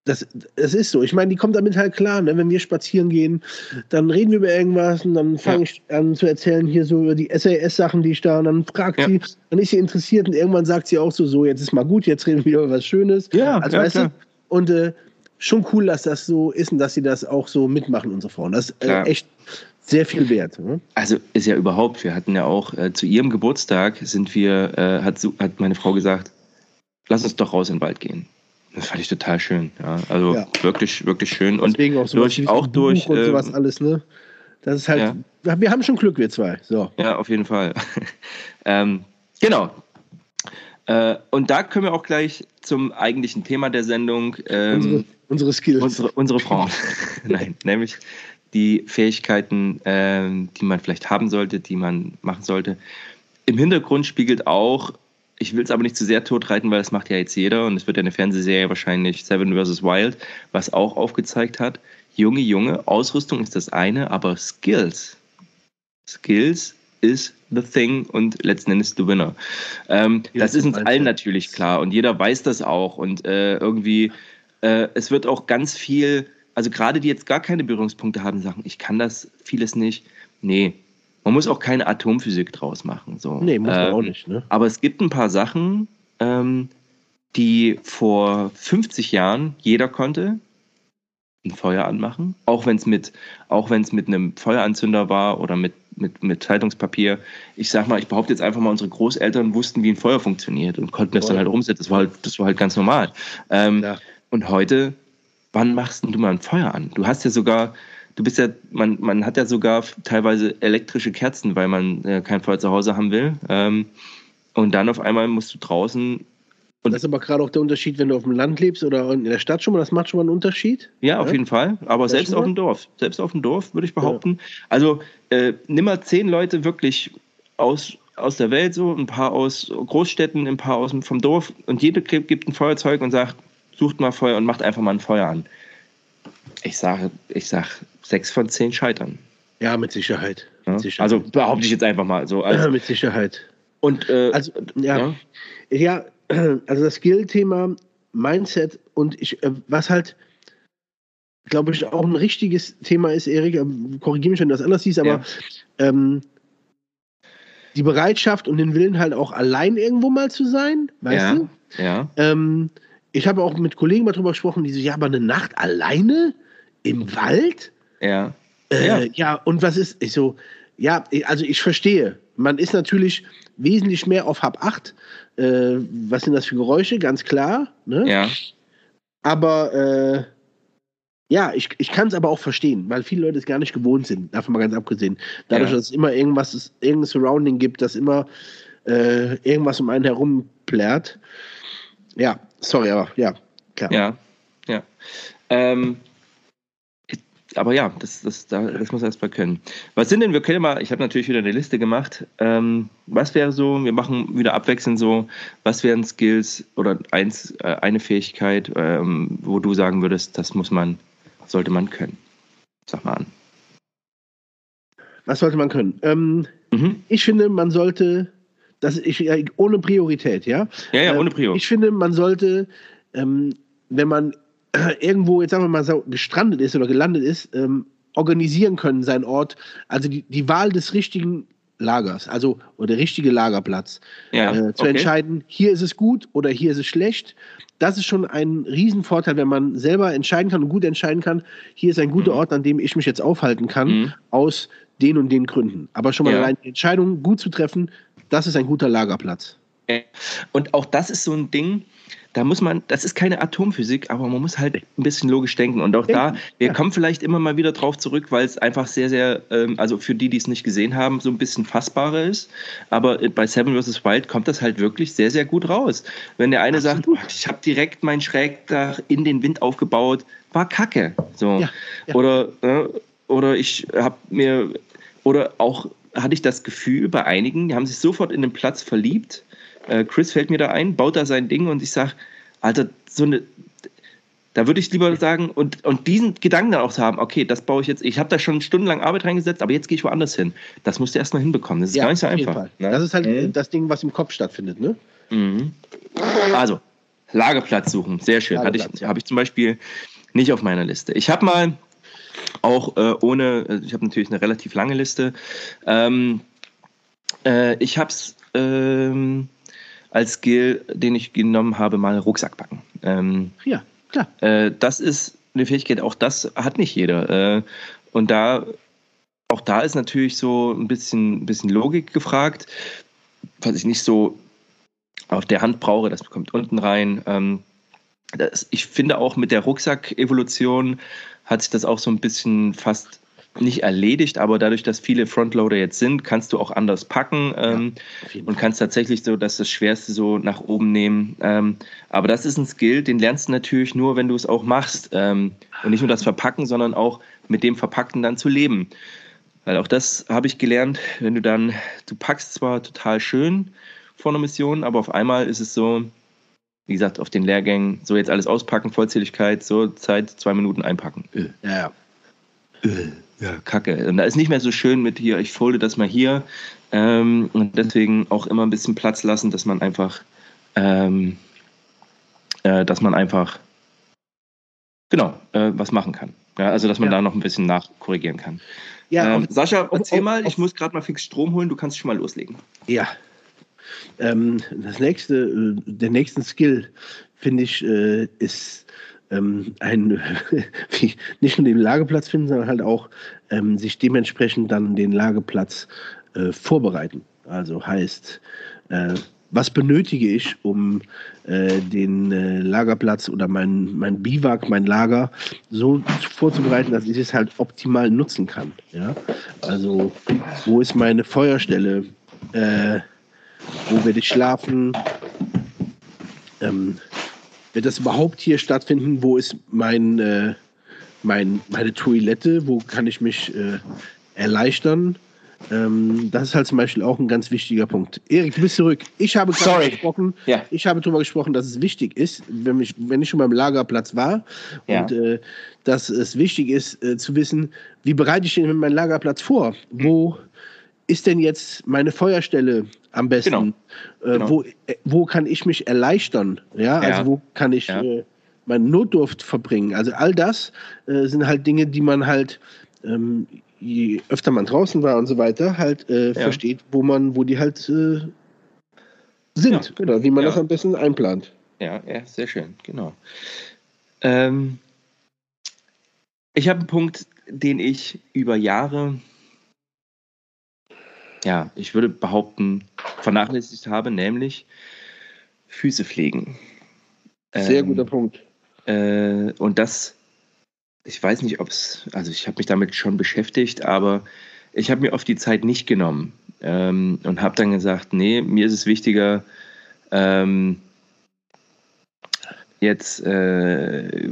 Speaker 2: das, das ist so. Ich meine, die kommt damit halt klar. Ne? Wenn wir spazieren gehen, dann reden wir über irgendwas und dann fange ja. ich an zu erzählen hier so über die SAS-Sachen, die ich da und dann fragt ja. sie, dann ist sie interessiert und irgendwann sagt sie auch so, so, jetzt ist mal gut, jetzt reden wir wieder über was Schönes.
Speaker 1: Ja, also, ja, weißt klar.
Speaker 2: du, und äh, schon cool, dass das so ist und dass sie das auch so mitmachen, unsere Frauen. Das ist äh, echt sehr viel wert. Ne?
Speaker 1: Also ist ja überhaupt, wir hatten ja auch äh, zu ihrem Geburtstag sind wir, äh, hat, hat meine Frau gesagt, lass uns doch raus in den Wald gehen. Das fand ich total schön. Ja, also ja. wirklich, wirklich schön. Und
Speaker 2: Deswegen auch, so durch, auch durch. Und sowas ähm, alles, ne? Das ist halt, ja. wir haben schon Glück, wir zwei. So.
Speaker 1: Ja, auf jeden Fall. [LAUGHS] ähm, genau. Äh, und da können wir auch gleich zum eigentlichen Thema der Sendung.
Speaker 2: Ähm, unsere, unsere Skills.
Speaker 1: Unsere, unsere Frauen. [LAUGHS] [LAUGHS] Nein, nämlich die Fähigkeiten, äh, die man vielleicht haben sollte, die man machen sollte. Im Hintergrund spiegelt auch ich will es aber nicht zu sehr totreiten, weil das macht ja jetzt jeder und es wird ja eine Fernsehserie wahrscheinlich Seven vs. Wild, was auch aufgezeigt hat. Junge, Junge, Ausrüstung ist das eine, aber Skills, Skills is the thing und letzten Endes the winner. Ähm, das ist uns allen natürlich klar und jeder weiß das auch und äh, irgendwie, äh, es wird auch ganz viel, also gerade die jetzt gar keine Berührungspunkte haben, sagen, ich kann das vieles nicht. Nee, man muss auch keine Atomphysik draus machen. So.
Speaker 2: Nee, muss man ähm, auch nicht. Ne?
Speaker 1: Aber es gibt ein paar Sachen, ähm, die vor 50 Jahren jeder konnte. Ein Feuer anmachen, auch wenn es mit, auch wenn es mit einem Feueranzünder war oder mit, mit, mit Zeitungspapier. Ich sag mal, ich behaupte jetzt einfach mal, unsere Großeltern wussten, wie ein Feuer funktioniert und konnten das dann halt umsetzen. Das war halt, das war halt ganz normal. Ähm, ja. Und heute, wann machst du mal ein Feuer an? Du hast ja sogar, du bist ja, man, man hat ja sogar teilweise elektrische Kerzen, weil man äh, kein Feuer zu Hause haben will. Ähm, und dann auf einmal musst du draußen.
Speaker 2: Und das ist aber gerade auch der Unterschied, wenn du auf dem Land lebst oder in der Stadt schon mal, das macht schon mal einen Unterschied.
Speaker 1: Ja, auf jeden Fall. Aber das selbst auf dem Dorf. Selbst auf dem Dorf, würde ich behaupten. Ja. Also äh, nimm mal zehn Leute wirklich aus, aus der Welt, so ein paar aus Großstädten, ein paar aus vom Dorf und jeder gibt ein Feuerzeug und sagt, sucht mal Feuer und macht einfach mal ein Feuer an. Ich sage, ich sage, sechs von zehn scheitern.
Speaker 2: Ja, mit Sicherheit.
Speaker 1: Ja?
Speaker 2: Mit Sicherheit.
Speaker 1: Also behaupte ich jetzt einfach mal so.
Speaker 2: Also, [LAUGHS] mit Sicherheit.
Speaker 1: Und äh,
Speaker 2: also ja, ja, ja also das Skill-Thema, Mindset und ich, äh, was halt, glaube ich, auch ein richtiges Thema ist, Erik, äh, korrigiere mich, wenn du das anders siehst, aber ja. ähm, die Bereitschaft und den Willen halt auch allein irgendwo mal zu sein, weißt
Speaker 1: ja,
Speaker 2: du?
Speaker 1: Ja.
Speaker 2: Ähm, ich habe auch mit Kollegen mal drüber gesprochen, die so, ja, aber eine Nacht alleine im Wald?
Speaker 1: Ja.
Speaker 2: Äh, ja. ja, und was ist, ich so, ja, also ich verstehe. Man ist natürlich wesentlich mehr auf Hab 8. Äh, was sind das für Geräusche? Ganz klar. Ne?
Speaker 1: Ja.
Speaker 2: Aber äh, ja, ich, ich kann es aber auch verstehen, weil viele Leute es gar nicht gewohnt sind, davon mal ganz abgesehen. Dadurch, ja. dass es immer irgendwas, irgendein Surrounding gibt, dass immer äh, irgendwas um einen herum plärt. Ja, sorry, aber ja,
Speaker 1: klar. Ja, ja. Ähm, aber ja, das, das, das muss erst mal können. Was sind denn, wir können mal, ich habe natürlich wieder eine Liste gemacht. Ähm, was wäre so, wir machen wieder abwechselnd so, was wären Skills oder eins, äh, eine Fähigkeit, ähm, wo du sagen würdest, das muss man, sollte man können? Sag mal an.
Speaker 2: Was sollte man können? Ähm, mhm. Ich finde, man sollte, das ich, ohne Priorität, ja?
Speaker 1: Ja, ja, ohne Priorität.
Speaker 2: Ich finde, man sollte, ähm, wenn man [CLEARS THROAT] irgendwo, jetzt sagen wir mal so, gestrandet ist oder gelandet ist, ähm, organisieren können, sein Ort. Also die, die Wahl des richtigen Lagers, also oder der richtige Lagerplatz.
Speaker 1: Ja,
Speaker 2: äh, zu okay. entscheiden, hier ist es gut oder hier ist es schlecht. Das ist schon ein Riesenvorteil, wenn man selber entscheiden kann und gut entscheiden kann, hier ist ein guter mhm. Ort, an dem ich mich jetzt aufhalten kann, mhm. aus den und den Gründen. Aber schon mal ja. allein die Entscheidung gut zu treffen, das ist ein guter Lagerplatz.
Speaker 1: Und auch das ist so ein Ding, da muss man, das ist keine Atomphysik, aber man muss halt ein bisschen logisch denken. Und auch da, wir kommen vielleicht immer mal wieder drauf zurück, weil es einfach sehr, sehr, ähm, also für die, die es nicht gesehen haben, so ein bisschen fassbarer ist. Aber bei Seven vs. Wild kommt das halt wirklich sehr, sehr gut raus. Wenn der eine Absolut. sagt, ich habe direkt mein Schrägdach in den Wind aufgebaut, war Kacke. So. Ja, ja. Oder, äh, oder ich habe mir, oder auch hatte ich das Gefühl bei einigen, die haben sich sofort in den Platz verliebt äh, Chris fällt mir da ein, baut da sein Ding und ich sage, Alter, so eine, da würde ich lieber sagen, und, und diesen Gedanken dann auch zu haben, okay, das baue ich jetzt, ich habe da schon stundenlang Arbeit reingesetzt, aber jetzt gehe ich woanders hin. Das musst du erstmal hinbekommen. Das ist ja, gar nicht so einfach.
Speaker 2: Ne? Das ist halt mhm. das Ding, was im Kopf stattfindet, ne?
Speaker 1: Mhm. Also, Lagerplatz suchen, sehr schön. Hatte ich. Habe ich zum Beispiel nicht auf meiner Liste. Ich habe mal auch äh, ohne, äh, ich habe natürlich eine relativ lange Liste. Ähm, äh, ich habe es ähm, als Skill, den ich genommen habe, mal Rucksack packen. Ähm,
Speaker 2: ja, klar.
Speaker 1: Äh, das ist eine Fähigkeit, auch das hat nicht jeder. Äh, und da, auch da ist natürlich so ein bisschen, bisschen Logik gefragt, was ich nicht so auf der Hand brauche, das kommt unten rein. Ähm, das, ich finde auch mit der Rucksack-Evolution hat sich das auch so ein bisschen fast nicht erledigt, aber dadurch, dass viele Frontloader jetzt sind, kannst du auch anders packen ähm, ja, und kannst tatsächlich so, dass das Schwerste so nach oben nehmen. Ähm, aber das ist ein Skill, den lernst du natürlich nur, wenn du es auch machst. Ähm, und nicht nur das Verpacken, sondern auch mit dem Verpackten dann zu leben. Weil auch das habe ich gelernt, wenn du dann, du packst zwar total schön vor einer Mission, aber auf einmal ist es so, wie gesagt, auf den Lehrgängen, so jetzt alles auspacken, Vollzähligkeit, so Zeit, zwei Minuten einpacken.
Speaker 2: Ja, ja.
Speaker 1: Ja, kacke. Und da ist nicht mehr so schön mit hier, ich folde das mal hier. Ähm, und deswegen auch immer ein bisschen Platz lassen, dass man einfach, ähm, äh, dass man einfach, genau, äh, was machen kann. Ja, also, dass man ja. da noch ein bisschen nachkorrigieren kann. Ja, ähm, Sascha, erzähl auf, mal, ich muss gerade mal fix Strom holen, du kannst schon mal loslegen.
Speaker 2: Ja. Ähm, das nächste, äh, der nächste Skill, finde ich, äh, ist ähm, ein, [LAUGHS] nicht nur den Lageplatz finden, sondern halt auch ähm, sich dementsprechend dann den Lageplatz äh, vorbereiten. Also heißt, äh, was benötige ich, um äh, den äh, Lagerplatz oder mein, mein Biwak, mein Lager so vorzubereiten, dass ich es halt optimal nutzen kann. Ja? Also, wo ist meine Feuerstelle? Äh, wo werde ich schlafen? Ähm, wird das überhaupt hier stattfinden? Wo ist mein, äh, mein, meine Toilette? Wo kann ich mich äh, erleichtern? Ähm, das ist halt zum Beispiel auch ein ganz wichtiger Punkt. Erik, du bist zurück. Ich habe gerade gesprochen, ja. ich habe darüber gesprochen, dass es wichtig ist, wenn ich, wenn ich schon beim Lagerplatz war ja. und äh, dass es wichtig ist äh, zu wissen, wie bereite ich denn meinen Lagerplatz vor? Wo ist denn jetzt meine Feuerstelle am besten? Genau. Äh, genau. Wo, äh, wo kann ich mich erleichtern? Ja, also wo kann ich ja. äh, meinen Notdurft verbringen? Also all das äh, sind halt Dinge, die man halt ähm, je öfter man draußen war und so weiter, halt äh, ja. versteht, wo man, wo die halt äh, sind, genau, wie man das am besten einplant.
Speaker 1: Ja, ja, sehr schön, genau. Ähm, ich habe einen Punkt, den ich über Jahre ja, ich würde behaupten, vernachlässigt habe, nämlich Füße pflegen.
Speaker 2: Sehr ähm, guter Punkt.
Speaker 1: Äh, und das, ich weiß nicht, ob es, also ich habe mich damit schon beschäftigt, aber ich habe mir oft die Zeit nicht genommen ähm, und habe dann gesagt, nee, mir ist es wichtiger, ähm, jetzt äh,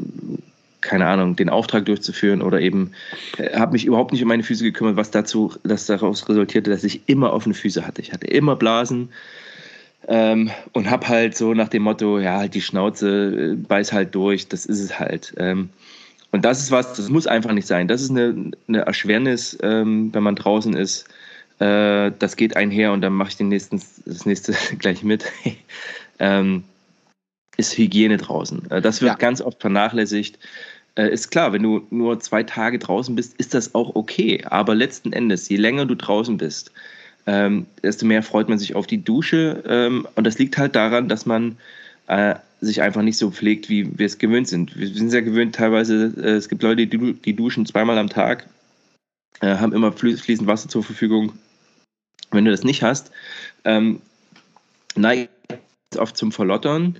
Speaker 1: keine Ahnung, den Auftrag durchzuführen oder eben äh, habe mich überhaupt nicht um meine Füße gekümmert, was dazu, das daraus resultierte, dass ich immer offene Füße hatte. Ich hatte immer Blasen ähm, und habe halt so nach dem Motto, ja, halt die Schnauze, äh, beiß halt durch, das ist es halt. Ähm, und das ist was, das muss einfach nicht sein. Das ist eine, eine Erschwernis, ähm, wenn man draußen ist. Äh, das geht einher und dann mache ich den nächsten, das nächste [LAUGHS] gleich mit. [LAUGHS] ähm, ist Hygiene draußen. Äh, das wird ja. ganz oft vernachlässigt äh, ist klar, wenn du nur zwei Tage draußen bist, ist das auch okay. Aber letzten Endes, je länger du draußen bist, ähm, desto mehr freut man sich auf die Dusche. Ähm, und das liegt halt daran, dass man äh, sich einfach nicht so pflegt, wie wir es gewöhnt sind. Wir sind sehr gewöhnt, teilweise, äh, es gibt Leute, die, die, duschen zweimal am Tag, äh, haben immer fließend Wasser zur Verfügung. Wenn du das nicht hast, ähm, neigt oft, oft zum Verlottern.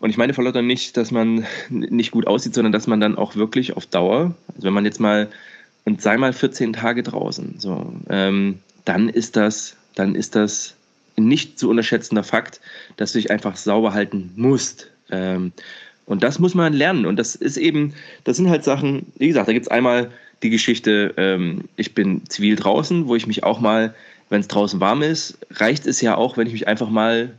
Speaker 1: Und ich meine Verlottern nicht, dass man nicht gut aussieht, sondern dass man dann auch wirklich auf Dauer, also wenn man jetzt mal, und sei mal 14 Tage draußen, so, ähm, dann ist das, dann ist das nicht zu unterschätzender Fakt, dass du dich einfach sauber halten musst. Ähm, und das muss man lernen. Und das ist eben, das sind halt Sachen, wie gesagt, da gibt es einmal die Geschichte, ähm, ich bin zivil draußen, wo ich mich auch mal, wenn es draußen warm ist, reicht es ja auch, wenn ich mich einfach mal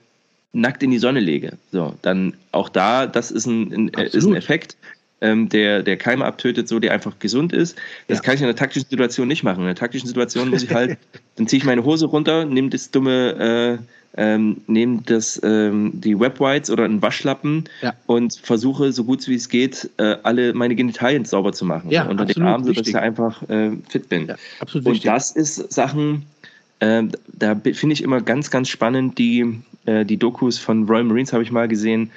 Speaker 1: nackt in die Sonne lege. So, dann auch da, das ist ein, ein äh, ist ein Effekt, ähm, der, der Keime abtötet, so der einfach gesund ist. Das ja. kann ich in einer taktischen Situation nicht machen. In einer taktischen Situation muss ich halt, [LAUGHS] dann ziehe ich meine Hose runter, nehme das dumme äh, ähm, nehme das, ähm, die Webwhites oder einen Waschlappen ja. und versuche, so gut wie es geht, äh, alle meine Genitalien sauber zu machen. Ja, unter den Armen, sodass ich einfach äh, fit bin. Absolut und wichtig. das ist Sachen, äh, da finde ich immer ganz, ganz spannend, die, äh, die Dokus von Royal Marines habe ich mal gesehen,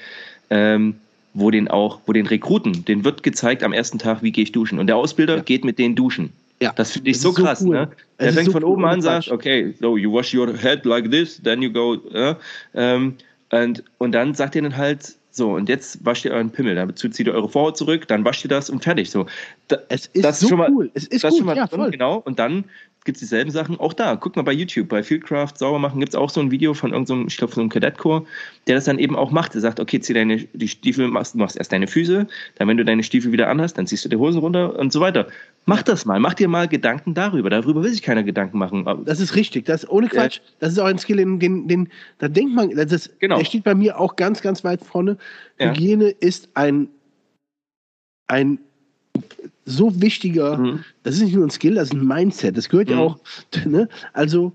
Speaker 1: ähm, wo den auch, wo den Rekruten, den wird gezeigt am ersten Tag, wie gehe ich duschen. Und der Ausbilder ja. geht mit denen duschen. Ja, das finde ich das so krass. So cool. ne? Der fängt so von oben an, sagt, okay, so you wash your head like this, then you go, uh, ähm, und, und dann sagt ihr dann halt, so, und jetzt wascht ihr euren Pimmel, dazu zieht ihr eure Vorhaut zurück, dann wascht ihr das und fertig. So,
Speaker 2: da, es ist das so schon mal, cool. Es ist
Speaker 1: das gut, schon mal ja, drin, genau. Und dann gibt es dieselben Sachen. Auch da, guck mal bei YouTube, bei Fieldcraft sauber machen, gibt es auch so ein Video von irgendeinem, ich glaube, von einem Kadettchor, der das dann eben auch macht. Der sagt, okay, zieh deine die Stiefel, machst, machst erst deine Füße, dann wenn du deine Stiefel wieder anhast, dann ziehst du die Hosen runter und so weiter. Mach das mal, mach dir mal Gedanken darüber. Darüber will sich keiner Gedanken machen.
Speaker 2: Das ist richtig, das ohne Quatsch. Ja. Das ist auch ein Skill, den, den, den da denkt man, das ist, genau. der steht bei mir auch ganz, ganz weit vorne. Ja. Hygiene ist ein, ein so wichtiger, mhm. das ist nicht nur ein Skill, das ist ein Mindset. Das gehört mhm. ja auch, [LAUGHS] ne? Also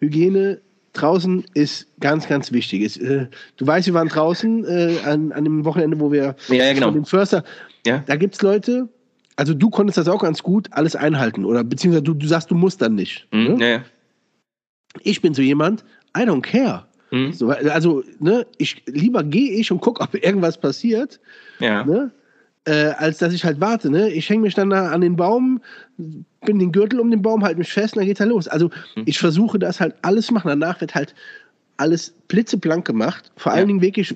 Speaker 2: Hygiene draußen ist ganz, ganz wichtig. Es, äh, du weißt, wir waren draußen äh, an, an dem Wochenende, wo wir
Speaker 1: ja, ja, genau. von
Speaker 2: dem Förster, ja. da gibt es Leute, also du konntest das auch ganz gut alles einhalten oder beziehungsweise du, du sagst, du musst dann nicht.
Speaker 1: Mhm. Ne? Ja,
Speaker 2: ich bin so jemand, I don't care. Mhm. So, also, ne, ich lieber gehe ich und gucke, ob irgendwas passiert.
Speaker 1: Ja. Ne?
Speaker 2: Äh, als dass ich halt warte. Ne? Ich hänge mich dann da an den Baum, bin den Gürtel um den Baum, halte mich fest und dann geht's halt los. Also mhm. ich versuche das halt alles machen. Danach wird halt alles blitzeblank gemacht. Vor ja. allen Dingen wirklich,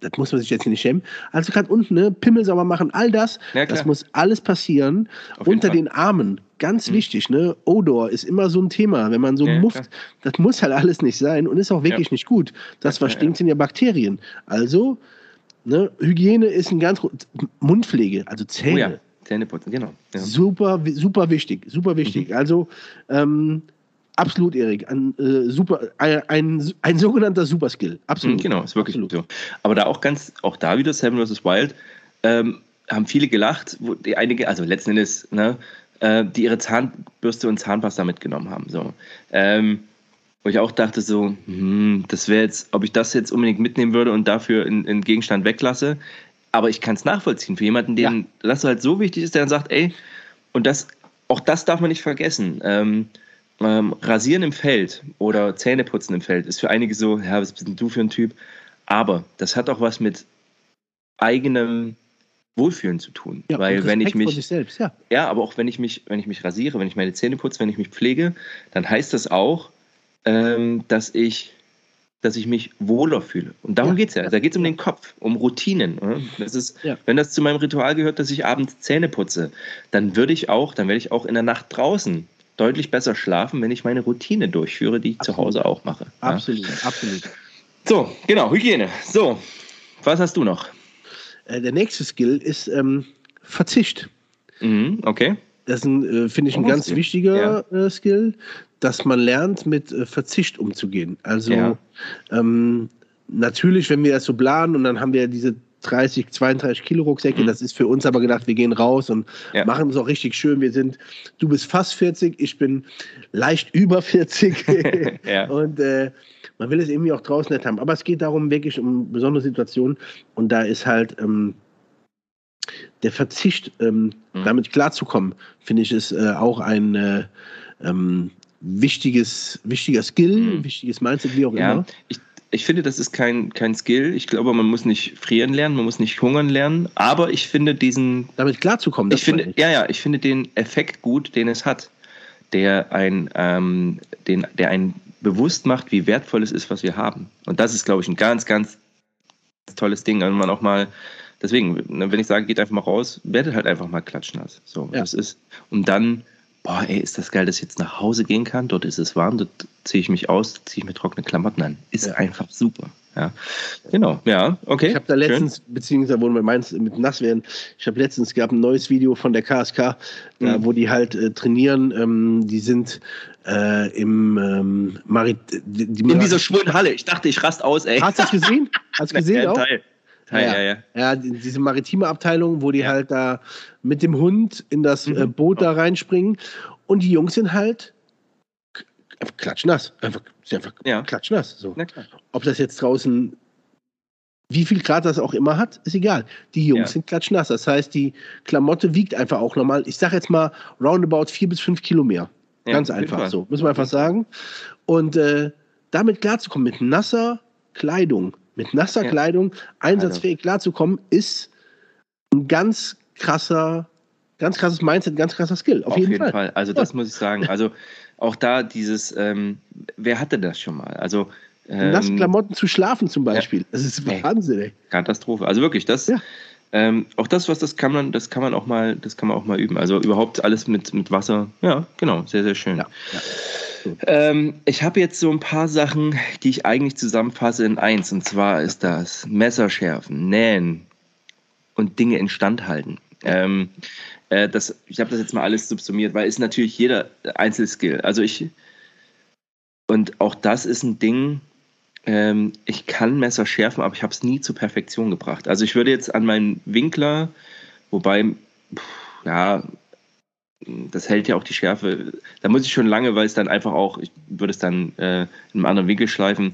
Speaker 2: das muss man sich jetzt nicht schämen. Also gerade unten, ne, Pimmel sauber machen, all das, ja, das muss alles passieren. Unter den Armen, ganz mhm. wichtig, ne? Odor ist immer so ein Thema. Wenn man so ja, mufft, klar. das muss halt alles nicht sein und ist auch wirklich nicht gut. Das, was stinkt, sind ja Bakterien. Also Ne? Hygiene ist ein ganz Mundpflege, also Zähne. Oh ja.
Speaker 1: Zähneputzen, genau.
Speaker 2: Ja. Super, super wichtig, super wichtig. Mhm. Also ähm, absolut, Erik, ein, äh, super, ein, ein, ein, sogenannter Superskill. Absolut.
Speaker 1: Mhm, genau, ist wirklich absolut. so. Aber da auch ganz, auch da wieder Seven vs. Wild, ähm, haben viele gelacht, wo die einige, also letzten Endes, ne, äh, die ihre Zahnbürste und Zahnpasta mitgenommen haben. So. Ähm, wo ich auch dachte so, hm, das wäre jetzt, ob ich das jetzt unbedingt mitnehmen würde und dafür einen Gegenstand weglasse. Aber ich kann es nachvollziehen. Für jemanden, den ja. das halt so wichtig ist, der dann sagt, ey, und das, auch das darf man nicht vergessen. Ähm, ähm, Rasieren im Feld oder Zähneputzen im Feld ist für einige so, ja, was bist denn du für ein Typ? Aber das hat auch was mit eigenem Wohlfühlen zu tun. Ja, weil wenn ich mich.
Speaker 2: Selbst, ja.
Speaker 1: ja, aber auch wenn ich mich, wenn ich mich rasiere, wenn ich meine Zähne putze, wenn ich mich pflege, dann heißt das auch, ähm, dass ich dass ich mich wohler fühle. Und darum ja. geht es ja. Da geht es um den Kopf, um Routinen. Das ist, ja. wenn das zu meinem Ritual gehört, dass ich abends Zähne putze, dann würde ich auch, dann werde ich auch in der Nacht draußen deutlich besser schlafen, wenn ich meine Routine durchführe, die ich absolut. zu Hause auch mache.
Speaker 2: Absolut, ja. absolut.
Speaker 1: So, genau, Hygiene. So, was hast du noch?
Speaker 2: Äh, der nächste Skill ist ähm, Verzicht.
Speaker 1: Mhm, okay.
Speaker 2: Das ist, äh, finde ich, ein oh, ganz wichtiger ja. äh, Skill dass man lernt, mit äh, Verzicht umzugehen. Also ja. ähm, natürlich, wenn wir das so planen und dann haben wir diese 30, 32 Kilo Rucksäcke, mhm. das ist für uns aber gedacht, wir gehen raus und ja. machen es auch richtig schön. Wir sind, du bist fast 40, ich bin leicht über 40 [LAUGHS] ja. und man will es irgendwie auch draußen nicht haben. Aber es geht darum, wirklich um besondere Situationen und da ist halt ähm, der Verzicht, ähm, mhm. damit klarzukommen, finde ich, ist äh, auch ein äh, ähm, wichtiges, wichtiger Skill, mhm. wichtiges Mindset, wie auch ja, immer.
Speaker 1: Ich, ich finde, das ist kein, kein Skill. Ich glaube, man muss nicht frieren lernen, man muss nicht hungern lernen, aber ich finde diesen.
Speaker 2: Damit klarzukommen,
Speaker 1: ich finde, Ja, ja, ich finde den Effekt gut, den es hat, der ein, ähm, den, der einen bewusst macht, wie wertvoll es ist, was wir haben. Und das ist, glaube ich, ein ganz, ganz tolles Ding, wenn man auch mal, deswegen, ne, wenn ich sage, geht einfach mal raus, werdet halt einfach mal klatschnass. So, ja. das ist, und dann, boah, ey, ist das geil, dass ich jetzt nach Hause gehen kann, dort ist es warm, dort ziehe ich mich aus, ziehe ich mir trockene Klamotten an. Ist ja. einfach super. Ja, genau. Ja, okay.
Speaker 2: Ich habe da letztens, Schön. beziehungsweise wo wir meinst, mit nass werden, ich habe letztens gab ein neues Video von der KSK, da, mhm. wo die halt äh, trainieren. Ähm, die sind äh, im ähm, Marit.
Speaker 1: Die, die In dieser schwulen Halle. Ich dachte, ich rast aus, ey.
Speaker 2: Hast du das gesehen? Hast du [LAUGHS] gesehen?
Speaker 1: Ja, auch? Teil. Teil, ja,
Speaker 2: ja, ja. diese maritime Abteilung, wo die ja. halt da mit dem Hund in das mhm. äh, Boot da reinspringen. Und die Jungs sind halt klatschnass. Einfach, einfach ja. klatschnass. So. Ob das jetzt draußen, wie viel Grad das auch immer hat, ist egal. Die Jungs ja. sind klatschnass. Das heißt, die Klamotte wiegt einfach auch nochmal, ich sag jetzt mal, roundabout vier bis fünf Kilo mehr. Ja, Ganz einfach so, muss man einfach sagen. Und äh, damit klarzukommen, mit nasser Kleidung, mit nasser Kleidung einsatzfähig klarzukommen, ist ein ganz krasser ganz krasses Mindset, ganz krasser Skill. Auf, auf jeden, jeden Fall. Fall.
Speaker 1: Also das muss ich sagen. Also auch da dieses, ähm, wer hatte das schon mal? Also
Speaker 2: ähm, Nassklamotten zu schlafen zum Beispiel. Ja. Das ist Wahnsinn, ey.
Speaker 1: Katastrophe. Also wirklich, das. Ja. Ähm, auch das, was das kann man, das kann man auch mal, das kann man auch mal üben. Also überhaupt alles mit, mit Wasser. Ja, genau, sehr, sehr schön. Ja, ja. Ähm, ich habe jetzt so ein paar Sachen, die ich eigentlich zusammenfasse in eins. Und zwar ist das Messerschärfen, Nähen und Dinge instand halten. Ähm, äh, das, ich habe das jetzt mal alles subsumiert, weil es natürlich jeder Einzelskill. Also ich, und auch das ist ein Ding, ähm, ich kann Messer schärfen, aber ich habe es nie zur Perfektion gebracht. Also ich würde jetzt an meinen Winkler, wobei, pff, ja, das hält ja auch die Schärfe. Da muss ich schon lange, weil es dann einfach auch, ich würde es dann äh, in einem anderen Winkel schleifen.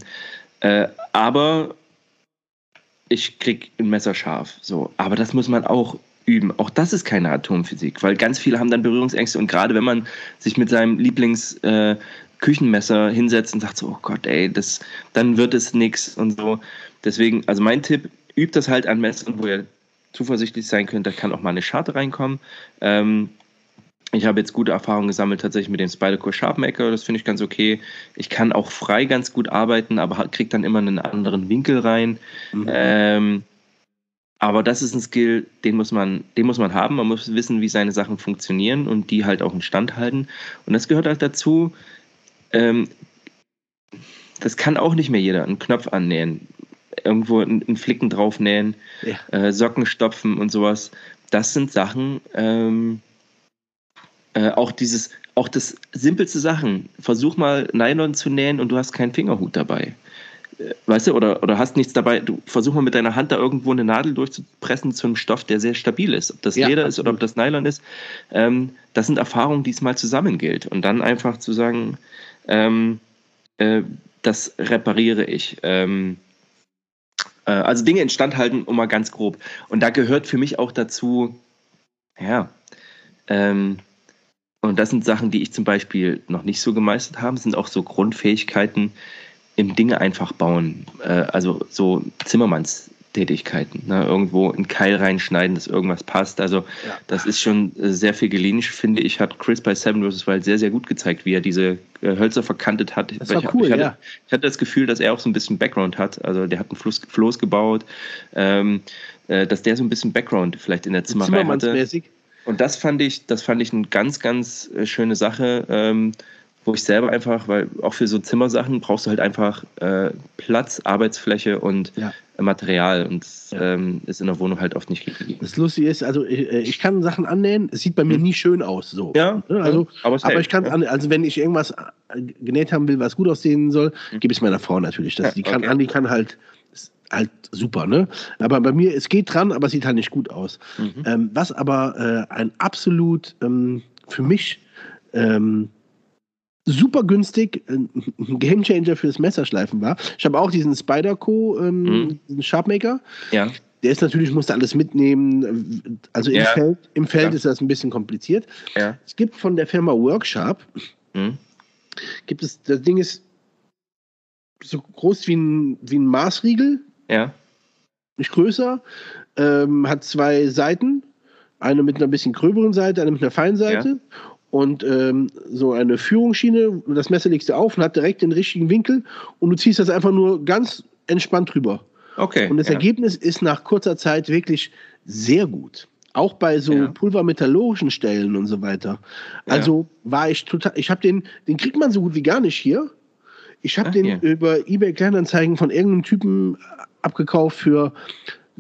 Speaker 1: Äh, aber ich krieg ein Messer scharf. So. Aber das muss man auch üben. Auch das ist keine Atomphysik, weil ganz viele haben dann Berührungsängste und gerade wenn man sich mit seinem Lieblings äh, Küchenmesser hinsetzt und sagt so, oh Gott, ey, das, dann wird es nichts und so. Deswegen, also mein Tipp, übt das halt an Messern, wo ihr zuversichtlich sein könnt, da kann auch mal eine Scharte reinkommen. Ähm, ich habe jetzt gute Erfahrungen gesammelt tatsächlich mit dem Spyderco Sharpmaker, das finde ich ganz okay. Ich kann auch frei ganz gut arbeiten, aber kriege dann immer einen anderen Winkel rein. Mhm. Ähm, aber das ist ein Skill, den muss man, den muss man haben. Man muss wissen, wie seine Sachen funktionieren und die halt auch in Stand halten. Und das gehört halt dazu. Ähm, das kann auch nicht mehr jeder. Einen Knopf annähen, irgendwo einen Flicken draufnähen, ja. äh, Socken stopfen und sowas. Das sind Sachen. Ähm, äh, auch dieses, auch das simpelste Sachen. Versuch mal Nylon zu nähen und du hast keinen Fingerhut dabei weißt du, oder, oder hast nichts dabei, du versuch mal mit deiner Hand da irgendwo eine Nadel durchzupressen zu einem Stoff, der sehr stabil ist. Ob das ja, Leder absolut. ist oder ob das Nylon ist. Ähm, das sind Erfahrungen, die es mal zusammen gilt. Und dann einfach zu sagen, ähm, äh, das repariere ich. Ähm, äh, also Dinge instand halten, um mal ganz grob. Und da gehört für mich auch dazu, ja, ähm, und das sind Sachen, die ich zum Beispiel noch nicht so gemeistert habe, sind auch so Grundfähigkeiten, im Dinge einfach bauen. Äh, also so Zimmermannstätigkeiten. Ne? Irgendwo einen Keil reinschneiden, dass irgendwas passt. Also ja. das ist schon äh, sehr viel Gelinisch, finde ich, hat Chris bei Seven vs. Wild sehr, sehr gut gezeigt, wie er diese äh, Hölzer verkantet hat.
Speaker 2: Das war ich, cool,
Speaker 1: ich hatte,
Speaker 2: ja.
Speaker 1: ich hatte das Gefühl, dass er auch so ein bisschen Background hat. Also der hat einen Floß, Floß gebaut, ähm, äh, dass der so ein bisschen Background vielleicht in der Zimmerei hatte. Und das fand ich, das fand ich eine ganz, ganz äh, schöne Sache. Ähm, wo ich selber einfach, weil auch für so Zimmersachen brauchst du halt einfach äh, Platz, Arbeitsfläche und ja. Material und das ja. ähm, ist in der Wohnung halt oft nicht gegeben.
Speaker 2: Das Lustige ist, also ich, äh, ich kann Sachen annähen, es sieht bei mir hm. nie schön aus. So.
Speaker 1: Ja,
Speaker 2: ne, also, aber, aber ich kann, ja. also wenn ich irgendwas äh, genäht haben will, was gut aussehen soll, hm. gebe ich es meiner Frau natürlich. Das, die kann, okay. die kann halt halt super, ne? Aber bei mir, es geht dran, aber es sieht halt nicht gut aus. Mhm. Ähm, was aber äh, ein absolut ähm, für mich ähm, super günstig, ein Gamechanger fürs Messerschleifen war. Ich habe auch diesen Spider-Co, ähm, mhm. Sharpmaker.
Speaker 1: Ja.
Speaker 2: Der ist natürlich, musste alles mitnehmen. Also im ja. Feld, im Feld ja. ist das ein bisschen kompliziert.
Speaker 1: Ja.
Speaker 2: Es gibt von der Firma Workshop, mhm. gibt es, das Ding ist so groß wie ein, wie ein Maßriegel.
Speaker 1: Ja.
Speaker 2: Nicht größer. Ähm, hat zwei Seiten. Eine mit einer bisschen gröberen Seite, eine mit einer feinen Seite. Ja und ähm, so eine Führungsschiene, das Messer legst du auf und hat direkt den richtigen Winkel und du ziehst das einfach nur ganz entspannt drüber.
Speaker 1: Okay.
Speaker 2: Und das
Speaker 1: ja.
Speaker 2: Ergebnis ist nach kurzer Zeit wirklich sehr gut. Auch bei so
Speaker 1: Ja.
Speaker 2: pulvermetallurgischen Stellen und so weiter.
Speaker 1: Ja.
Speaker 2: Also war ich total, ich habe den, den kriegt man so gut wie gar nicht hier. Ich habe den
Speaker 1: hier.
Speaker 2: über eBay Kleinanzeigen von irgendeinem Typen abgekauft für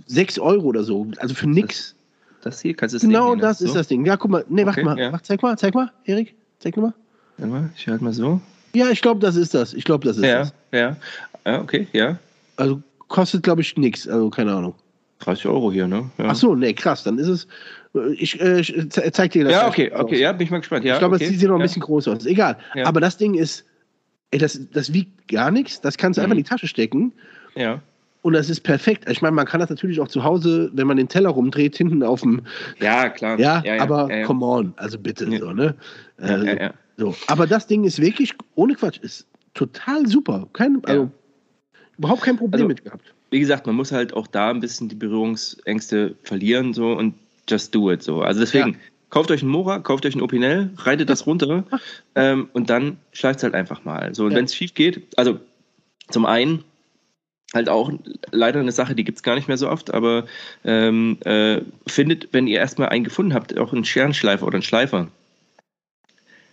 Speaker 2: 6 Euro oder so. Also für nix.
Speaker 1: Das hier, kannst du es
Speaker 2: Genau
Speaker 1: hier,
Speaker 2: das
Speaker 1: so?
Speaker 2: ist das Ding. Ja, guck mal. Nee, warte
Speaker 1: Okay,
Speaker 2: mal.
Speaker 1: ja.
Speaker 2: Wach, zeig mal, zeig mal, Erik. Zeig mal.
Speaker 1: Warte mal, ich halte mal so.
Speaker 2: Ja, ich glaube, das ist das. Ich glaube, das ist
Speaker 1: Ja,
Speaker 2: das.
Speaker 1: ja. Ja, okay, ja.
Speaker 2: Also kostet, glaube ich, nichts. Also keine Ahnung.
Speaker 1: 30 Euro hier, ne? Ja.
Speaker 2: Ach so, nee, krass. Dann ist es. äh, Ich, äh, ich ze- zeig dir das.
Speaker 1: Ja,
Speaker 2: gleich
Speaker 1: okay,
Speaker 2: aus.
Speaker 1: okay, ja, bin ich mal gespannt. Ja,
Speaker 2: ich glaube,
Speaker 1: okay.
Speaker 2: es sieht noch ein
Speaker 1: ja.
Speaker 2: bisschen groß aus. Egal.
Speaker 1: Ja.
Speaker 2: Aber das Ding ist, ey, das, das wiegt gar nichts. Das kannst du einfach in
Speaker 1: Mhm.
Speaker 2: die Tasche stecken.
Speaker 1: Ja.
Speaker 2: Und das ist perfekt. Ich meine, man kann das natürlich auch zu Hause, wenn man den Teller rumdreht, hinten auf dem.
Speaker 1: ja, klar.
Speaker 2: Ja,
Speaker 1: ja, ja,
Speaker 2: aber
Speaker 1: ja,
Speaker 2: come on. Also bitte. So, ne? Äh. So. Aber das Ding ist wirklich, ohne Quatsch, ist total super. Kein, also. Überhaupt kein Problem
Speaker 1: Also-
Speaker 2: mit gehabt.
Speaker 1: Wie gesagt, man muss halt auch da ein bisschen die Berührungsängste verlieren so und just do it so. Also deswegen, kauft euch einen Mora, kauft euch einen Opinel, reitet das runter ähm, und dann schleicht es halt einfach mal. So, und wenn es schief geht, also zum einen halt auch leider eine Sache, die gibt es gar nicht mehr so oft, aber ähm, äh, findet, wenn ihr erstmal einen gefunden habt, auch einen Scherenschleifer oder einen Schleifer,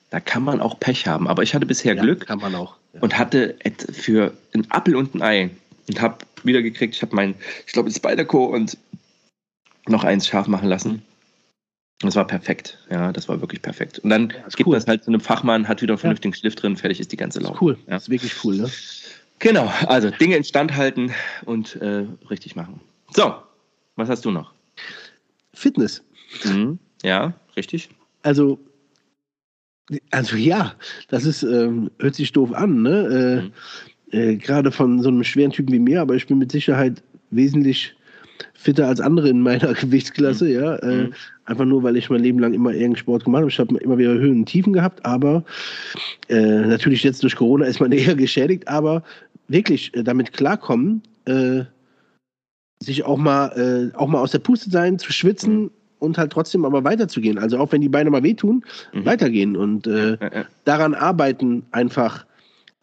Speaker 1: da kann man auch Pech haben. Aber ich hatte bisher
Speaker 2: Ja,
Speaker 1: Glück
Speaker 2: Kann man auch. Ja.
Speaker 1: und hatte für einen Appel und ein Ei und habe wieder gekriegt, ich habe mein, ich glaube, Spider-Co und noch eins scharf machen lassen. Das war perfekt. Ja, das war wirklich perfekt. Und dann
Speaker 2: Ja,
Speaker 1: gibt
Speaker 2: cool.
Speaker 1: es halt zu einem Fachmann, hat wieder einen vernünftigen Schliff drin, fertig ist die ganze
Speaker 2: Das ist cool.
Speaker 1: Ja.
Speaker 2: Das ist wirklich cool, ne?
Speaker 1: Genau, also Dinge instand halten und äh, richtig machen. So, was hast du noch?
Speaker 2: Fitness.
Speaker 1: Mhm. Ja, richtig.
Speaker 2: Also, also ja, das ist, ähm, hört sich doof an, ne? Äh, äh, Gerade von so einem schweren Typen wie mir, aber ich bin mit Sicherheit wesentlich fitter als andere in meiner [LAUGHS] Gewichtsklasse, ja. Äh,
Speaker 1: Mhm.
Speaker 2: Einfach nur, weil ich mein Leben lang immer irgendeinen Sport gemacht habe. Ich habe immer wieder Höhen und Tiefen gehabt, aber äh, natürlich jetzt durch Corona ist man [LAUGHS] eher geschädigt, aber wirklich äh, damit klarkommen, äh, sich auch mal, äh, auch mal aus der Puste sein, zu schwitzen
Speaker 1: Mhm.
Speaker 2: und halt trotzdem aber weiterzugehen. Also auch wenn die Beine mal wehtun,
Speaker 1: Mhm.
Speaker 2: weitergehen und äh, daran arbeiten einfach,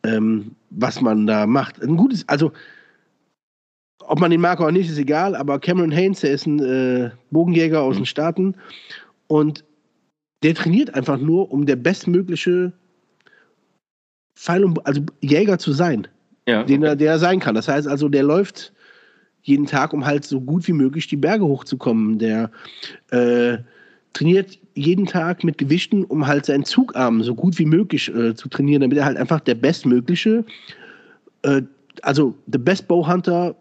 Speaker 2: ähm, was man da macht. Ein gutes, also ob man den mag oder nicht, ist egal, aber Cameron Haynes, der ist ein äh, Bogenjäger aus
Speaker 1: Mhm.
Speaker 2: den Staaten und der trainiert einfach nur, um der bestmögliche Pfeil und, also Jäger zu sein,
Speaker 1: ja.
Speaker 2: den er, der er sein kann. Das heißt also, der läuft jeden Tag, um halt so gut wie möglich die Berge hochzukommen. Der äh, trainiert jeden Tag mit Gewichten, um halt seinen Zugarm so gut wie möglich äh, zu trainieren, damit er halt einfach der bestmögliche, äh, also the best Bowhunter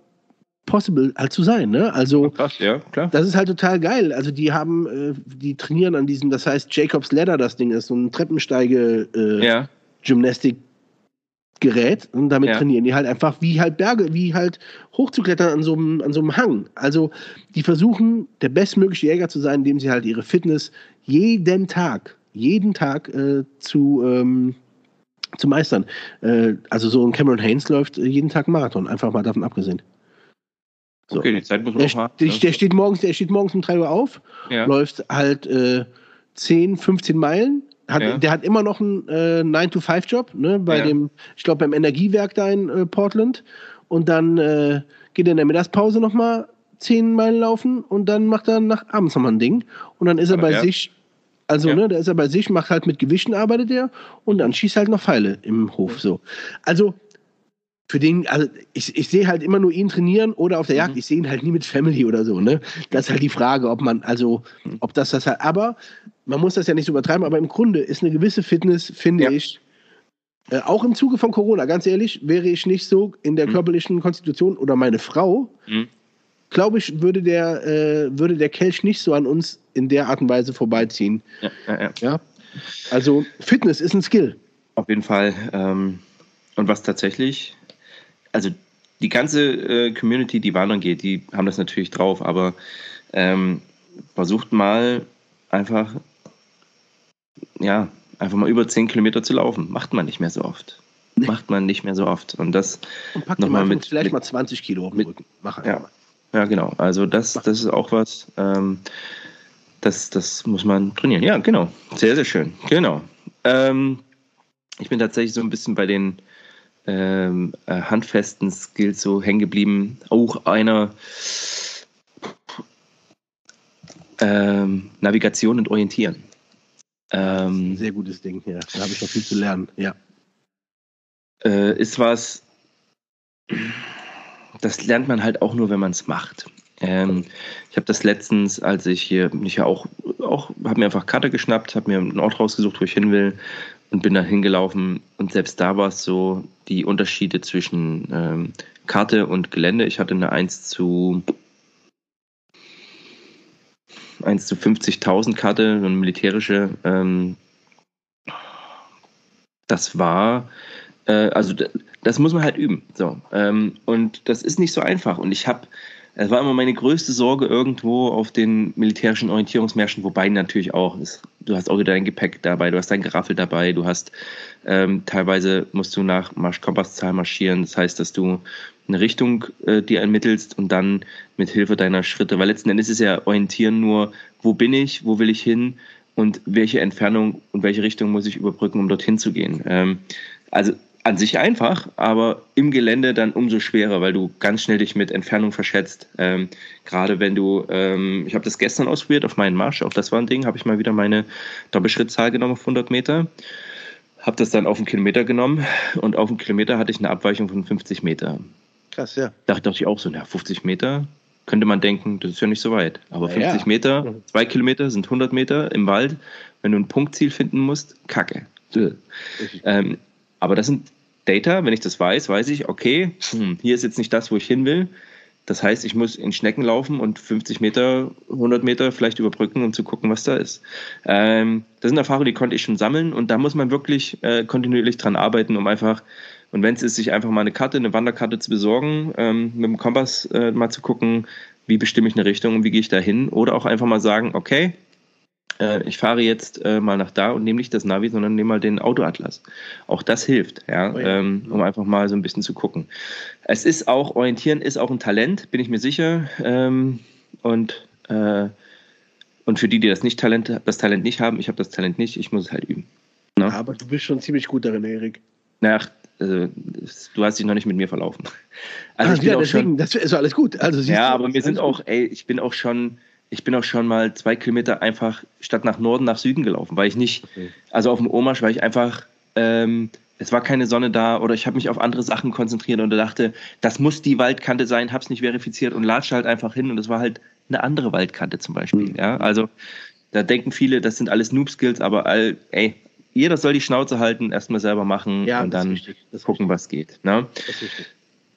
Speaker 2: possible halt zu sein. Ne? Also
Speaker 1: Krass, ja, klar.
Speaker 2: das ist halt total geil. Also die haben, äh, die trainieren an diesem, das heißt Jacobs Ladder, das Ding ist so ein Treppensteige äh,
Speaker 1: Ja,
Speaker 2: Gymnastikgerät und damit
Speaker 1: Ja.
Speaker 2: trainieren die halt einfach wie halt Berge, wie halt hochzuklettern an so einem, an so einem Hang. Also die versuchen, der bestmögliche Jäger zu sein, indem sie halt ihre Fitness jeden Tag, jeden Tag äh, zu, ähm, zu meistern. Äh, also so ein Cameron Haynes läuft jeden Tag Marathon, einfach mal davon abgesehen. So.
Speaker 1: okay, die Zeit muss man
Speaker 2: Der,
Speaker 1: auch haben.
Speaker 2: der,
Speaker 1: ne?
Speaker 2: der, steht morgens, der steht morgens um 3 Uhr auf,
Speaker 1: ja.
Speaker 2: läuft halt äh, 10, 15 Meilen. Hat,
Speaker 1: Ja.
Speaker 2: Der hat immer noch einen äh, 9-to-5-Job, ne, bei
Speaker 1: Ja.
Speaker 2: dem, ich glaube, beim Energiewerk da in äh, Portland. Und dann äh, geht er in der Mittagspause nochmal 10 Meilen laufen und dann macht er nach abends nochmal ein Ding. Und dann ist er
Speaker 1: Aber
Speaker 2: bei sich, also, ne, da ist er bei sich, macht halt mit Gewichten arbeitet er und dann schießt halt noch Pfeile im Hof. So. Also, für den, also ich, ich sehe halt immer nur ihn trainieren oder auf der Jagd.
Speaker 1: Mhm.
Speaker 2: Ich sehe ihn halt nie mit Family oder so, ne? Das ist halt die Frage, ob man, also,
Speaker 1: Mhm.
Speaker 2: ob das das halt, aber man muss das ja nicht so übertreiben, aber im Grunde ist eine gewisse Fitness, finde
Speaker 1: Ja.
Speaker 2: ich, äh, auch im Zuge von Corona, ganz ehrlich, wäre ich nicht so in der
Speaker 1: Mhm.
Speaker 2: körperlichen Konstitution oder meine Frau,
Speaker 1: Mhm.
Speaker 2: glaube ich, würde der, äh, würde der Kelch nicht so an uns in der Art und Weise vorbeiziehen.
Speaker 1: Ja, ja, ja.
Speaker 2: Ja? Also Fitness ist ein Skill.
Speaker 1: Auf jeden Fall. Ähm, und was tatsächlich, also die ganze äh, Community, die wandern geht, die haben das natürlich drauf, aber ähm, versucht mal einfach, ja, einfach mal über 10 Kilometer zu laufen. Macht man nicht mehr so oft.
Speaker 2: Nee.
Speaker 1: Macht man nicht mehr so oft. Und das,
Speaker 2: Und pack
Speaker 1: Nochmal mit-
Speaker 2: vielleicht
Speaker 1: mit-
Speaker 2: mal 20 Kilo auf den Rücken. Mach einfach
Speaker 1: Ja.
Speaker 2: mal.
Speaker 1: ja genau, also das, das ist auch was, ähm, das, das muss man trainieren. Ja, genau. Sehr, sehr schön. Genau. Ähm, ich bin tatsächlich so ein bisschen bei den ähm, äh, handfesten Skills so hängen geblieben. Auch einer ähm, Navigation und Orientieren.
Speaker 2: Ähm, Sehr gutes Ding, ja. Da habe ich noch viel zu lernen, ja.
Speaker 1: Äh, ist was, das lernt man halt auch nur, wenn man es macht. Ähm, ich habe das letztens, als ich hier, ich ja auch, auch habe mir einfach Karte geschnappt, habe mir einen Ort rausgesucht, wo ich hin will und bin da hingelaufen. Und selbst da war es so, die Unterschiede zwischen ähm, Karte und Gelände. Ich hatte eine 1 zu 1 zu 50.000 Karte, eine militärische. Ähm, das war, äh, also das muss man halt üben. So. Ähm, und das ist nicht so einfach. Und ich habe es war immer meine größte Sorge irgendwo auf den militärischen Orientierungsmärschen, wobei natürlich auch, ist, du hast auch wieder dein Gepäck dabei, du hast dein Geraffel dabei, du hast ähm, teilweise musst du nach Marschkompasszahl marschieren, das heißt, dass du eine Richtung äh, dir ermittelst und dann mit Hilfe deiner Schritte, weil letzten Endes ist ja Orientieren nur, wo bin ich, wo will ich hin und welche Entfernung und welche Richtung muss ich überbrücken, um dorthin zu gehen. Ähm, also an sich einfach, aber im Gelände dann umso schwerer, weil du ganz schnell dich mit Entfernung verschätzt. Ähm, gerade wenn du, ähm, ich habe das gestern ausprobiert auf meinen Marsch, auch das war ein Ding, habe ich mal wieder meine Doppelschrittzahl genommen auf 100 Meter, habe das dann auf einen Kilometer genommen und auf einen Kilometer hatte ich eine Abweichung von 50 Meter.
Speaker 2: Krass, ja.
Speaker 1: Da dachte ich auch so, na 50 Meter, könnte man denken, das ist ja nicht so weit. Aber 50 ja. Meter, zwei Kilometer sind 100 Meter im Wald. Wenn du ein Punktziel finden musst, kacke. Ähm, aber das sind Data, wenn ich das weiß, weiß ich, okay, hm, hier ist jetzt nicht das, wo ich hin will. Das heißt, ich muss in Schnecken laufen und 50 Meter, 100 Meter vielleicht überbrücken, um zu gucken, was da ist. Ähm, das sind Erfahrungen, die konnte ich schon sammeln und da muss man wirklich äh, kontinuierlich dran arbeiten, um einfach, und wenn es ist, sich einfach mal eine Karte, eine Wanderkarte zu besorgen, ähm, mit dem Kompass äh, mal zu gucken, wie bestimme ich eine Richtung und wie gehe ich da hin, oder auch einfach mal sagen, okay, äh, ich fahre jetzt äh, mal nach da und nehme nicht das Navi, sondern nehme mal den Autoatlas. Auch das hilft, ja, oh ja. Ähm, um einfach mal so ein bisschen zu gucken. Es ist auch, Orientieren ist auch ein Talent, bin ich mir sicher. Ähm, und, äh, und für die, die das, nicht Talent, das Talent nicht haben, ich habe das Talent nicht, ich muss es halt üben.
Speaker 2: Ne? Aber du bist schon ziemlich gut darin, Erik.
Speaker 1: Nach, also, du hast dich noch nicht mit mir verlaufen.
Speaker 2: Also ah, ich bin ja, auch deswegen, schon, das ist alles gut. Also,
Speaker 1: ja, aber mir sind auch, ey, ich bin auch schon ich bin auch schon mal zwei Kilometer einfach statt nach Norden nach Süden gelaufen, weil ich nicht, okay. also auf dem Omarsch, weil ich einfach, ähm, es war keine Sonne da oder ich habe mich auf andere Sachen konzentriert und dachte, das muss die Waldkante sein, habe es nicht verifiziert und latsche halt einfach hin und es war halt eine andere Waldkante zum Beispiel. Mhm. Ja, also da denken viele, das sind alles Noob-Skills, aber all, ey, jeder soll die Schnauze halten, erstmal selber machen ja, und dann gucken, was geht. Ne?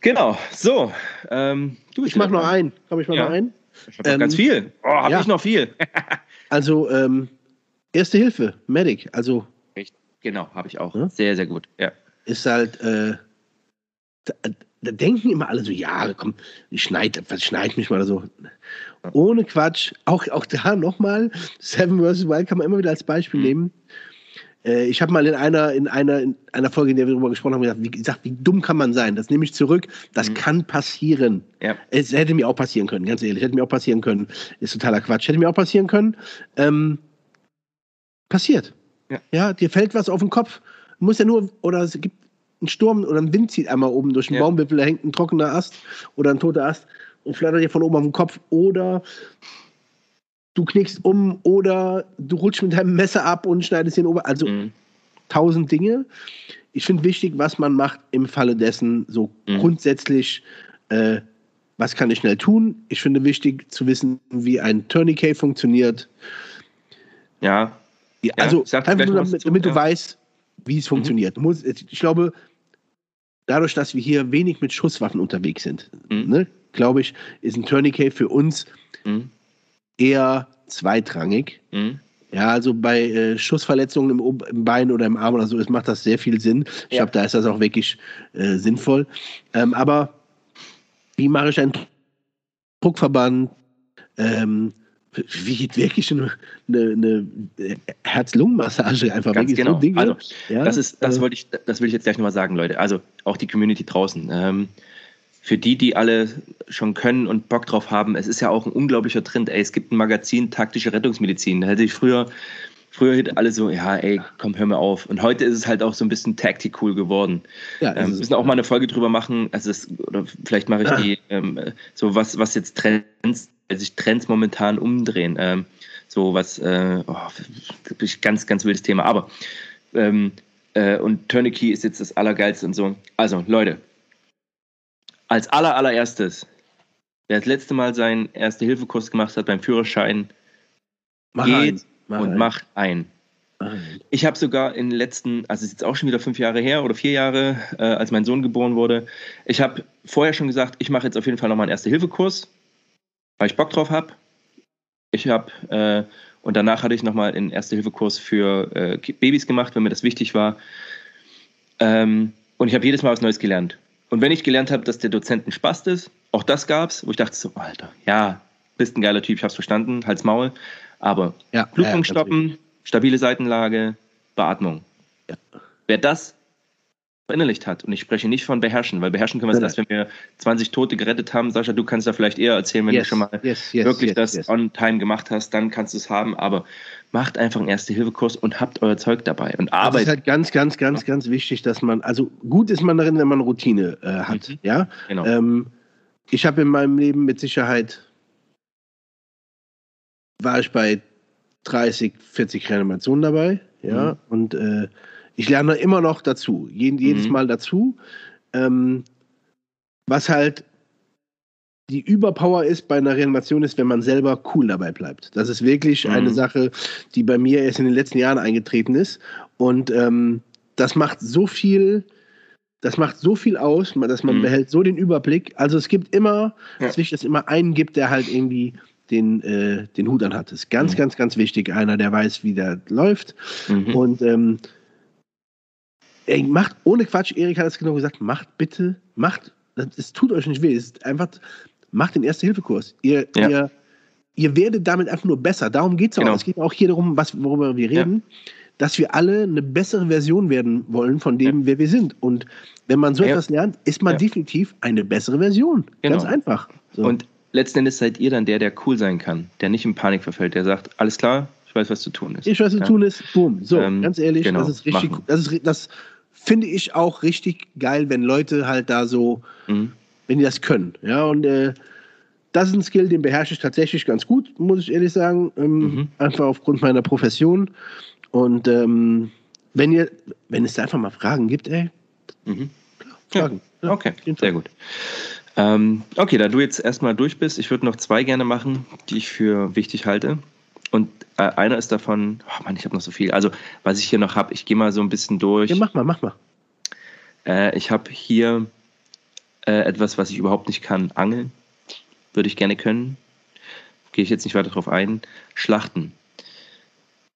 Speaker 1: Genau, so.
Speaker 2: Ähm, du, ich mach noch einen. Komm ich mal ja. noch einen?
Speaker 1: Ich habe ähm, ganz viel. Oh, habe ja. ich noch viel. [LAUGHS]
Speaker 2: also, ähm, Erste Hilfe, Medic, also.
Speaker 1: Genau, habe ich auch. Ja? Sehr, sehr gut, ja.
Speaker 2: Ist halt, äh, da, da, denken immer alle so, ja, komm, ich schneid, schneid mich mal so. Ohne Quatsch, auch, auch da nochmal, Seven vs. Wild kann man immer wieder als Beispiel mhm. nehmen. Äh, ich habe mal in einer, in, einer, in einer Folge, in der wir darüber gesprochen haben, gesagt, wie, gesagt, wie dumm kann man sein? Das nehme ich zurück. Das mhm. kann passieren. Ja. Es hätte mir auch passieren können, ganz ehrlich. Hätte mir auch passieren können. Ist totaler Quatsch. Hätte mir auch passieren können. Ähm, passiert. Ja. ja, dir fällt was auf den Kopf. Muss ja nur, oder es gibt einen Sturm oder ein Wind zieht einmal oben durch den ja. Baumwipfel, da hängt ein trockener Ast oder ein toter Ast und flattert dir von oben auf den Kopf. Oder du knickst um oder du rutschst mit deinem Messer ab und schneidest den Ober. Also mhm. tausend Dinge. Ich finde wichtig, was man macht im Falle dessen, so mhm. grundsätzlich, äh, was kann ich schnell tun. Ich finde wichtig zu wissen, wie ein Tourniquet funktioniert.
Speaker 1: Ja.
Speaker 2: ja also einfach nur damit, damit du ja. weißt, wie es mhm. funktioniert. Musst, ich glaube, dadurch, dass wir hier wenig mit Schusswaffen unterwegs sind, mhm. ne, glaube ich, ist ein Tourniquet für uns mhm eher zweitrangig. Mhm. Ja, also bei äh, Schussverletzungen im, im, Bein oder im Arm oder so, es macht das sehr viel Sinn. Ich ja. glaube, da ist das auch wirklich äh, sinnvoll. Ähm, aber wie mache ich einen Druckverband? Ähm, wie geht wirklich eine, eine, eine Herz-Lungen-Massage einfach
Speaker 1: Ganz genau. So Dinge, also, ja? das ist, das äh, wollte ich, das will ich jetzt gleich nochmal sagen, Leute. Also auch die Community draußen. Ähm, für die, die alle schon können und Bock drauf haben, es ist ja auch ein unglaublicher Trend. Ey, es gibt ein Magazin taktische Rettungsmedizin. Da hätte ich früher früher alle so, ja, ey, komm, hör mir auf. Und heute ist es halt auch so ein bisschen tactic cool geworden. Ja, ähm, wir müssen auch mal eine Folge drüber machen. Also es, oder vielleicht mache ich ja. die, ähm, so was, was jetzt Trends, sich Trends momentan umdrehen. Ähm, so was, äh, oh, ganz, ganz wildes Thema. Aber ähm, äh, und Tourniquet ist jetzt das Allergeilste und so. Also, Leute, als aller, allererstes, wer das letzte Mal seinen Erste-Hilfe-Kurs gemacht hat beim Führerschein, mach geht mach und ein. macht ein. Ich habe sogar in den letzten, also es ist jetzt auch schon wieder fünf Jahre her oder vier Jahre, äh, als mein Sohn geboren wurde, ich habe vorher schon gesagt, ich mache jetzt auf jeden Fall nochmal einen Erste-Hilfe-Kurs, weil ich Bock drauf habe. Ich habe äh, und danach hatte ich nochmal einen Erste-Hilfe-Kurs für äh, Babys gemacht, wenn mir das wichtig war. Ähm, und ich habe jedes Mal was Neues gelernt. Und wenn ich gelernt habe, dass der Dozent ein Spast ist, auch das gab's, wo ich dachte so, Alter, ja, bist ein geiler Typ, ich hab's verstanden, halt's Maul. Aber ja, Blutung ja, stoppen, stabile Seitenlage, Beatmung. Ja. Wer das verinnerlicht hat. Und ich spreche nicht von beherrschen, weil beherrschen können wir es erst, wenn wir 20 Tote gerettet haben. Sascha, du kannst da vielleicht eher erzählen, wenn yes, du schon mal yes, yes, wirklich das on time gemacht hast, dann kannst du es haben. Aber macht einfach einen Erste-Hilfe-Kurs und habt euer Zeug dabei und arbeitet.
Speaker 2: Es ist halt ganz, ganz, ganz, ganz wichtig, dass man, also gut ist man darin, wenn man Routine äh, hat. Mhm. Ja? Genau. Ähm, ich habe in meinem Leben mit Sicherheit war ich bei 30, 40 Reanimationen dabei. Ja, mhm. und äh, ich lerne immer noch dazu, jedes mhm. Mal dazu. Ähm, was halt die Überpower ist bei einer Reanimation ist, wenn man selber cool dabei bleibt. Das ist wirklich mhm. eine Sache, die bei mir erst in den letzten Jahren eingetreten ist. Und ähm, das macht so viel, das macht so viel aus, dass man mhm. behält so den Überblick. Also es gibt immer, ja. dass es immer einen gibt, der halt irgendwie den, äh, den Hut anhat. Das ist ganz, mhm. ganz, ganz wichtig. Einer, der weiß, wie der läuft. Mhm. Und ähm, Ey, macht ohne Quatsch, Erik hat es genau gesagt, macht bitte, macht, es tut euch nicht weh, es ist einfach, macht den Erste-Hilfe-Kurs. Ihr, ja. ihr, ihr werdet damit einfach nur besser. Darum geht es auch. Genau. Es geht auch hier darum, was, worüber wir reden, ja. dass wir alle eine bessere Version werden wollen von dem, ja. wer wir sind. Und wenn man so etwas lernt, ist man definitiv eine bessere Version. Genau. Ganz einfach.
Speaker 1: So. Und letzten Endes seid ihr dann der, der cool sein kann, der nicht in Panik verfällt, der sagt, alles klar, ich weiß, was zu tun ist.
Speaker 2: Ich weiß, was zu tun ist. Boom. So, ähm, ganz ehrlich, genau, das ist richtig. Das, ist, das finde ich auch richtig geil, wenn Leute halt da so, mhm. wenn die das können. Ja, und äh, das ist ein Skill, den beherrsche ich tatsächlich ganz gut, muss ich ehrlich sagen. Ähm, mhm. Einfach aufgrund meiner Profession. Und ähm, wenn ihr, wenn es da einfach mal Fragen gibt, ey,
Speaker 1: mhm. Fragen. Ja. Okay, sehr gut. Ähm, okay, da du jetzt erstmal durch bist, ich würde noch zwei gerne machen, die ich für wichtig halte. Und äh, einer ist davon, oh Mann, ich habe noch so viel. Also, was ich hier noch habe, ich gehe mal so ein bisschen durch.
Speaker 2: Ja, mach mal, mach mal.
Speaker 1: Äh, ich habe hier äh, etwas, was ich überhaupt nicht kann. Angeln würde ich gerne können. Gehe ich jetzt nicht weiter drauf ein. Schlachten.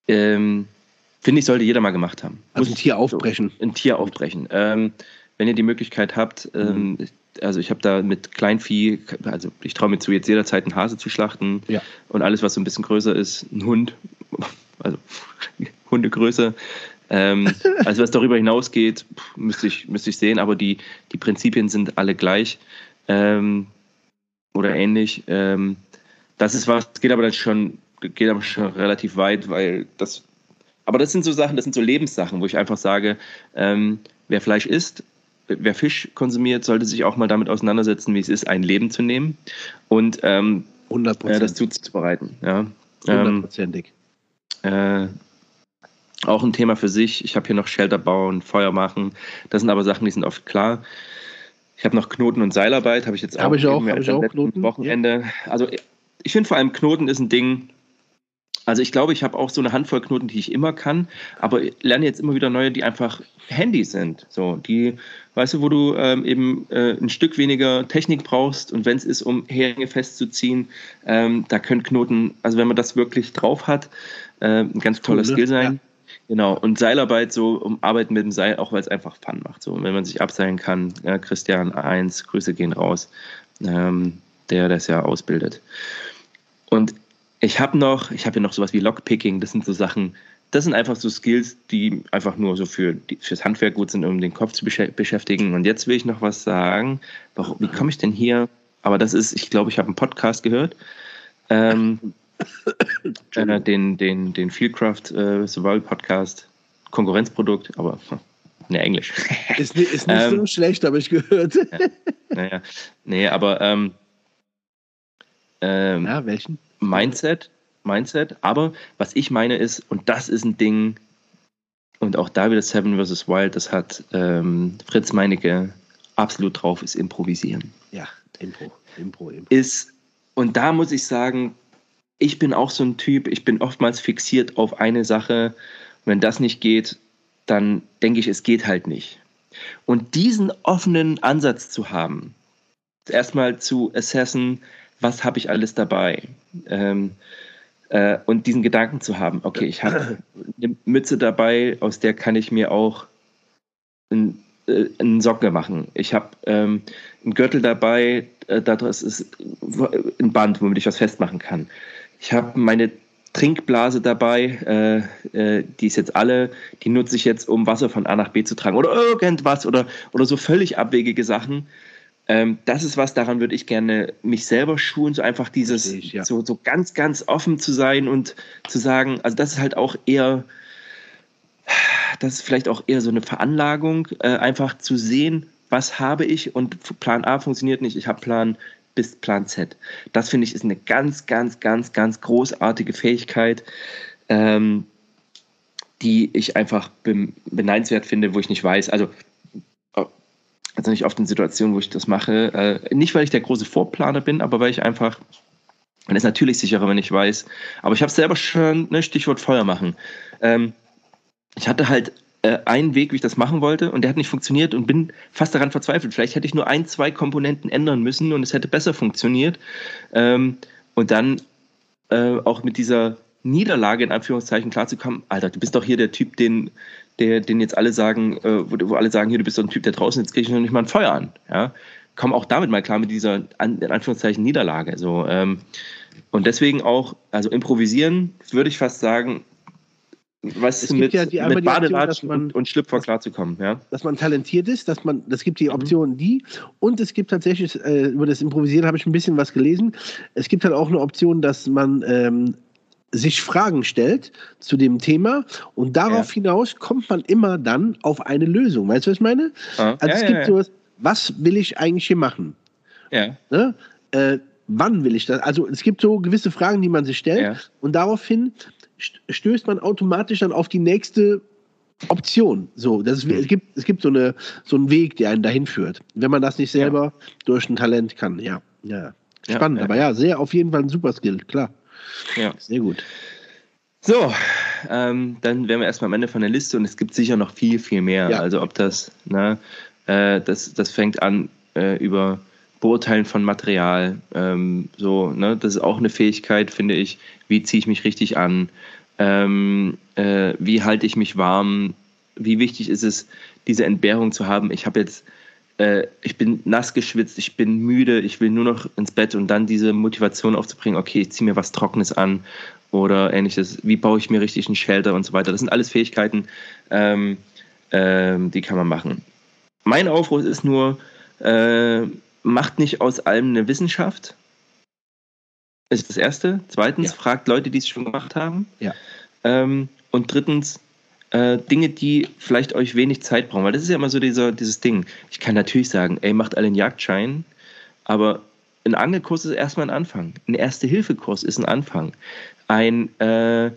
Speaker 1: Ähm, Finde ich, sollte jeder mal gemacht haben.
Speaker 2: Also ein Tier aufbrechen.
Speaker 1: So, ein Tier aufbrechen. Ähm, wenn ihr die Möglichkeit habt, ähm, mhm also ich habe da mit Kleinvieh, also ich traue mir zu, jetzt jederzeit einen Hase zu schlachten ja. und alles, was so ein bisschen größer ist, ein Hund, [LAUGHS] also [LAUGHS] Hundegröße. Ähm, [LAUGHS] also was darüber hinausgeht, müsste ich, müsste ich sehen, aber die, die Prinzipien sind alle gleich ähm, oder ähnlich. Ähm, das ist was, geht aber dann schon, geht aber schon relativ weit, weil das, aber das sind so Sachen, das sind so Lebenssachen, wo ich einfach sage, ähm, wer Fleisch isst, wer Fisch konsumiert, sollte sich auch mal damit auseinandersetzen, wie es ist, ein Leben zu nehmen und ähm, äh, das zuzubereiten. Ja. Hundertprozentig. Ähm, äh, auch ein Thema für sich. Ich habe hier noch Shelter bauen, Feuer machen. Das sind aber Sachen, die sind oft klar. Ich habe noch Knoten und Seilarbeit, habe ich jetzt auch.
Speaker 2: Habe ich auch, hab ich auch Knoten.
Speaker 1: Wochenende. Ja. Also ich finde vor allem Knoten ist ein Ding, also ich glaube, ich habe auch so eine Handvoll Knoten, die ich immer kann, aber lerne jetzt immer wieder neue, die einfach Handy sind. So, die, weißt du, wo du ähm, eben äh, ein Stück weniger Technik brauchst und wenn es ist, um Heringe festzuziehen, ähm, da können Knoten, also wenn man das wirklich drauf hat, äh, ein ganz toller cool, Skill sein. Ja. Genau, und Seilarbeit so, um Arbeiten mit dem Seil, auch weil es einfach Fun macht. So, wenn man sich abseilen kann, ja, Christian 1, Grüße gehen raus, ähm, der das ja ausbildet. Und ich habe noch, ich habe ja noch sowas wie Lockpicking, das sind so Sachen, das sind einfach so Skills, die einfach nur so für fürs Handwerk gut sind, um den Kopf zu beschäftigen. Und jetzt will ich noch was sagen. Warum, wie komme ich denn hier? Aber das ist, ich glaube, ich habe einen Podcast gehört. Ähm, [COUGHS] äh, den, den, den Fieldcraft äh, Survival Podcast, Konkurrenzprodukt, aber ne, Englisch. [LAUGHS]
Speaker 2: Ist, ist nicht ähm, so schlecht, habe ich gehört. [LAUGHS] ja,
Speaker 1: naja, nee, aber ähm,
Speaker 2: ähm, ja, welchen?
Speaker 1: Mindset, Mindset, aber was ich meine ist, und das ist ein Ding, und auch da wieder Seven vs. Wild, das hat ähm, Fritz Meinecke absolut drauf, ist improvisieren.
Speaker 2: Ja, Impro, Impro, Impro.
Speaker 1: Ist, und da muss ich sagen, ich bin auch so ein Typ, ich bin oftmals fixiert auf eine Sache. Wenn das nicht geht, dann denke ich, es geht halt nicht. Und diesen offenen Ansatz zu haben, erstmal zu assessen, was habe ich alles dabei? Ähm, äh, und diesen Gedanken zu haben, okay, ich habe eine Mütze dabei, aus der kann ich mir auch ein, äh, einen Socke machen. Ich habe ähm, einen Gürtel dabei, äh, daraus ist ein Band, womit ich was festmachen kann. Ich habe meine Trinkblase dabei, äh, äh, die ist jetzt alle, die nutze ich jetzt, um Wasser von A nach B zu tragen oder irgendwas oder, oder so völlig abwegige Sachen. Ähm, das ist was, daran würde ich gerne mich selber schulen, so einfach dieses, ich, ja. so, so ganz, ganz offen zu sein und zu sagen, also das ist halt auch eher, das ist vielleicht auch eher so eine Veranlagung, äh, einfach zu sehen, was habe ich und Plan A funktioniert nicht, ich habe Plan bis Plan Z. Das finde ich ist eine ganz, ganz, ganz, ganz großartige Fähigkeit, ähm, die ich einfach beneidenswert finde, wo ich nicht weiß. Also, nicht oft in Situationen, wo ich das mache. Äh, nicht, weil ich der große Vorplaner bin, aber weil ich einfach man ist natürlich sicherer, wenn ich weiß. Aber ich habe selber schon, ne, Stichwort Feuer machen. Ähm, ich hatte halt äh, einen Weg, wie ich das machen wollte, und der hat nicht funktioniert und bin fast daran verzweifelt. Vielleicht hätte ich nur ein, zwei Komponenten ändern müssen und es hätte besser funktioniert. Ähm, und dann äh, auch mit dieser Niederlage in Anführungszeichen klarzukommen, Alter, du bist doch hier der Typ, den, der, den jetzt alle sagen, äh, wo, wo, alle sagen, hier, du bist doch ein Typ, der draußen, jetzt kriege ich noch nicht mal ein Feuer an. Ja? Komm auch damit mal klar mit dieser, in Anführungszeichen, Niederlage. So, ähm, und deswegen auch, also improvisieren, würde ich fast sagen, was es mit, ja die, mit Badelatschen und, und Schlüpfer klarzukommen, ja.
Speaker 2: Dass man talentiert ist, dass man, das gibt die mhm. Option die und es gibt tatsächlich, äh, über das Improvisieren habe ich ein bisschen was gelesen, es gibt halt auch eine Option, dass man ähm, sich Fragen stellt zu dem Thema und darauf ja. hinaus kommt man immer dann auf eine Lösung. Weißt du, was ich meine? Ah. Also ja, es gibt sowas, was will ich eigentlich hier machen?
Speaker 1: Ja.
Speaker 2: Ne? Äh, wann will ich das? Also es gibt so gewisse Fragen, die man sich stellt und daraufhin stößt man automatisch dann auf die nächste Option. So, das ist, es, gibt, es gibt so, eine, so einen Weg, der einen dahin führt. Wenn man das nicht selber ja. durch ein Talent kann, ja. ja. Spannend, ja, aber ja, sehr auf jeden Fall ein super Skill, klar.
Speaker 1: Ja. Sehr gut. So, ähm, dann wären wir erstmal am Ende von der Liste und es gibt sicher noch viel, viel mehr. Ja. Also ob das, ne, äh, das, das fängt an äh, über Beurteilen von Material, ähm, so, ne, das ist auch eine Fähigkeit, finde ich. Wie ziehe ich mich richtig an? Ähm, äh, wie halte ich mich warm? Wie wichtig ist es, diese Entbehrung zu haben? Ich habe jetzt, äh, ich bin nass geschwitzt, ich bin müde, ich will nur noch ins Bett und dann diese Motivation aufzubringen, okay, ich ziehe mir was Trockenes an oder ähnliches. Wie baue ich mir richtig einen Shelter und so weiter? Das sind alles Fähigkeiten, ähm, ähm, die kann man machen. Mein Aufruf ist nur, äh, macht nicht aus allem eine Wissenschaft. Das ist das Erste. Zweitens, ja. fragt Leute, die es schon gemacht haben.
Speaker 2: Ja.
Speaker 1: Ähm, und drittens, äh, Dinge, die vielleicht euch wenig Zeit brauchen. Weil das ist ja immer so dieser, dieses Ding. Ich kann natürlich sagen, ey, macht alle einen Jagdschein, aber ein Angelkurs ist erstmal ein Anfang. Ein Erste-Hilfe-Kurs ist ein Anfang. Ein, äh,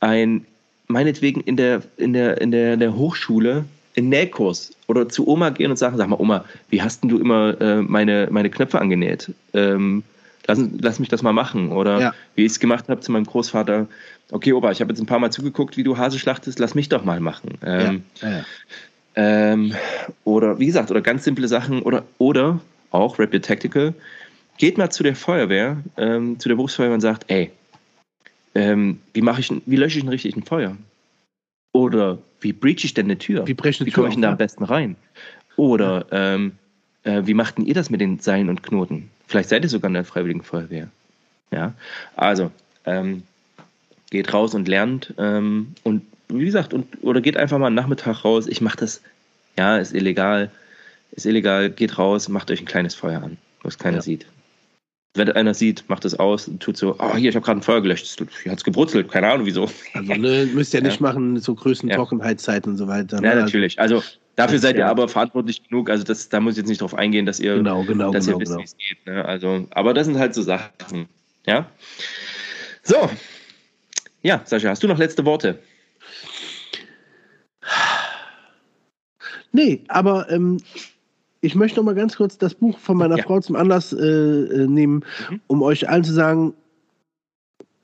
Speaker 1: ein meinetwegen in der, in der, in der, der Hochschule einen Nähkurs oder zu Oma gehen und sagen, sag mal, Oma, wie hast denn du immer äh, meine, meine Knöpfe angenäht? Ähm, lass, lass mich das mal machen. Oder ja. wie ich es gemacht habe zu meinem Großvater, okay, Opa, ich habe jetzt ein paar Mal zugeguckt, wie du Hase schlachtest, lass mich doch mal machen. Ähm, ja. Ähm, oder wie gesagt, oder ganz simple Sachen oder, oder auch Rapid Tactical, geht mal zu der Feuerwehr, ähm, zu der Berufsfeuerwehr und sagt, ey, ähm, wie, mache ich, wie lösche ich ein richtig ein Feuer? Oder wie breach ich denn eine Tür?
Speaker 2: Wie,
Speaker 1: wie komme ich denn da am besten rein? Oder ähm, äh, wie machten ihr das mit den Seilen und Knoten? Vielleicht seid ihr sogar in der Freiwilligen Feuerwehr. Ja, also ähm, geht raus und lernt ähm, und wie gesagt, und, oder geht einfach mal einen Nachmittag raus. Ich mache das, ja, ist illegal, ist illegal, geht raus, macht euch ein kleines Feuer an, was keiner ja. sieht. wenn einer sieht, macht es aus und tut so, oh, hier, ich habe gerade ein Feuer gelöscht, hier hat es gebrutzelt, keine Ahnung wieso.
Speaker 2: Also ne, müsst ihr [LAUGHS] ja nicht machen, so Größen, ja. Und so weiter.
Speaker 1: Ne? Ja, natürlich. Also dafür seid ihr aber verantwortlich genug, also das, da muss ich jetzt nicht drauf eingehen, dass ihr,
Speaker 2: genau, genau,
Speaker 1: dass
Speaker 2: genau,
Speaker 1: ihr wisst,
Speaker 2: genau.
Speaker 1: wie es geht. Ne? Also, aber das sind halt so Sachen. Ja. So. Ja, Sascha, hast du noch letzte Worte?
Speaker 2: Nee, aber ähm, ich möchte noch mal ganz kurz das Buch von meiner ja. Frau zum Anlass äh, äh, nehmen, mhm. um euch allen zu sagen,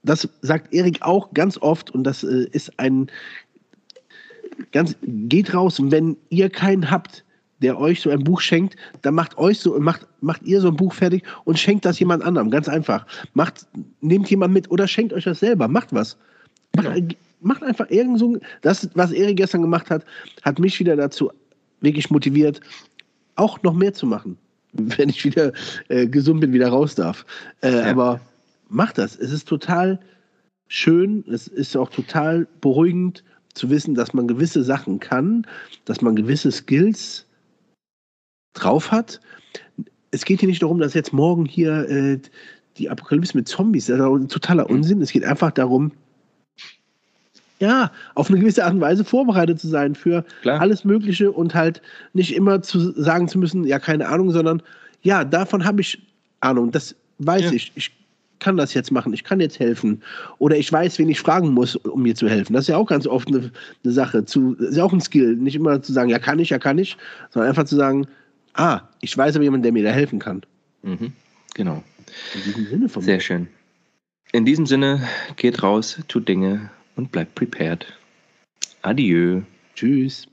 Speaker 2: das sagt Erik auch ganz oft und das äh, ist ein ganz geht raus, wenn ihr keinen habt, der euch so ein Buch schenkt, dann macht euch so macht macht ihr so ein Buch fertig und schenkt das jemand anderem, ganz einfach. Macht nehmt jemand mit oder schenkt euch das selber, macht was. Macht, genau. macht einfach irgend so das was Erik gestern gemacht hat, hat mich wieder dazu wirklich motiviert auch noch mehr zu machen, [LAUGHS] wenn ich wieder äh, gesund bin, wieder raus darf. Äh, ja. Aber mach das. Es ist total schön, es ist auch total beruhigend zu wissen, dass man gewisse Sachen kann, dass man gewisse Skills drauf hat. Es geht hier nicht darum, dass jetzt morgen hier äh, die Apokalypse mit Zombies, das ist totaler. Unsinn. Es geht einfach darum, ja, auf eine gewisse Art und Weise vorbereitet zu sein für Klar. alles Mögliche und halt nicht immer zu sagen zu müssen, ja, keine Ahnung, sondern ja, davon habe ich Ahnung, das weiß ja. ich. Ich kann das jetzt machen, ich kann jetzt helfen. Oder ich weiß, wen ich fragen muss, um mir zu helfen. Das ist ja auch ganz oft eine, eine Sache. Zu, ist ja auch ein Skill. Nicht immer zu sagen, ja, kann ich, ja, kann ich, sondern einfach zu sagen, ah, ich weiß aber jemanden, der mir da helfen kann.
Speaker 1: Mhm. Genau.
Speaker 2: In diesem Sinne von
Speaker 1: Sehr mir. schön. In diesem Sinne, geht raus, tut Dinge und bleibt prepared. Adieu.
Speaker 2: Tschüss.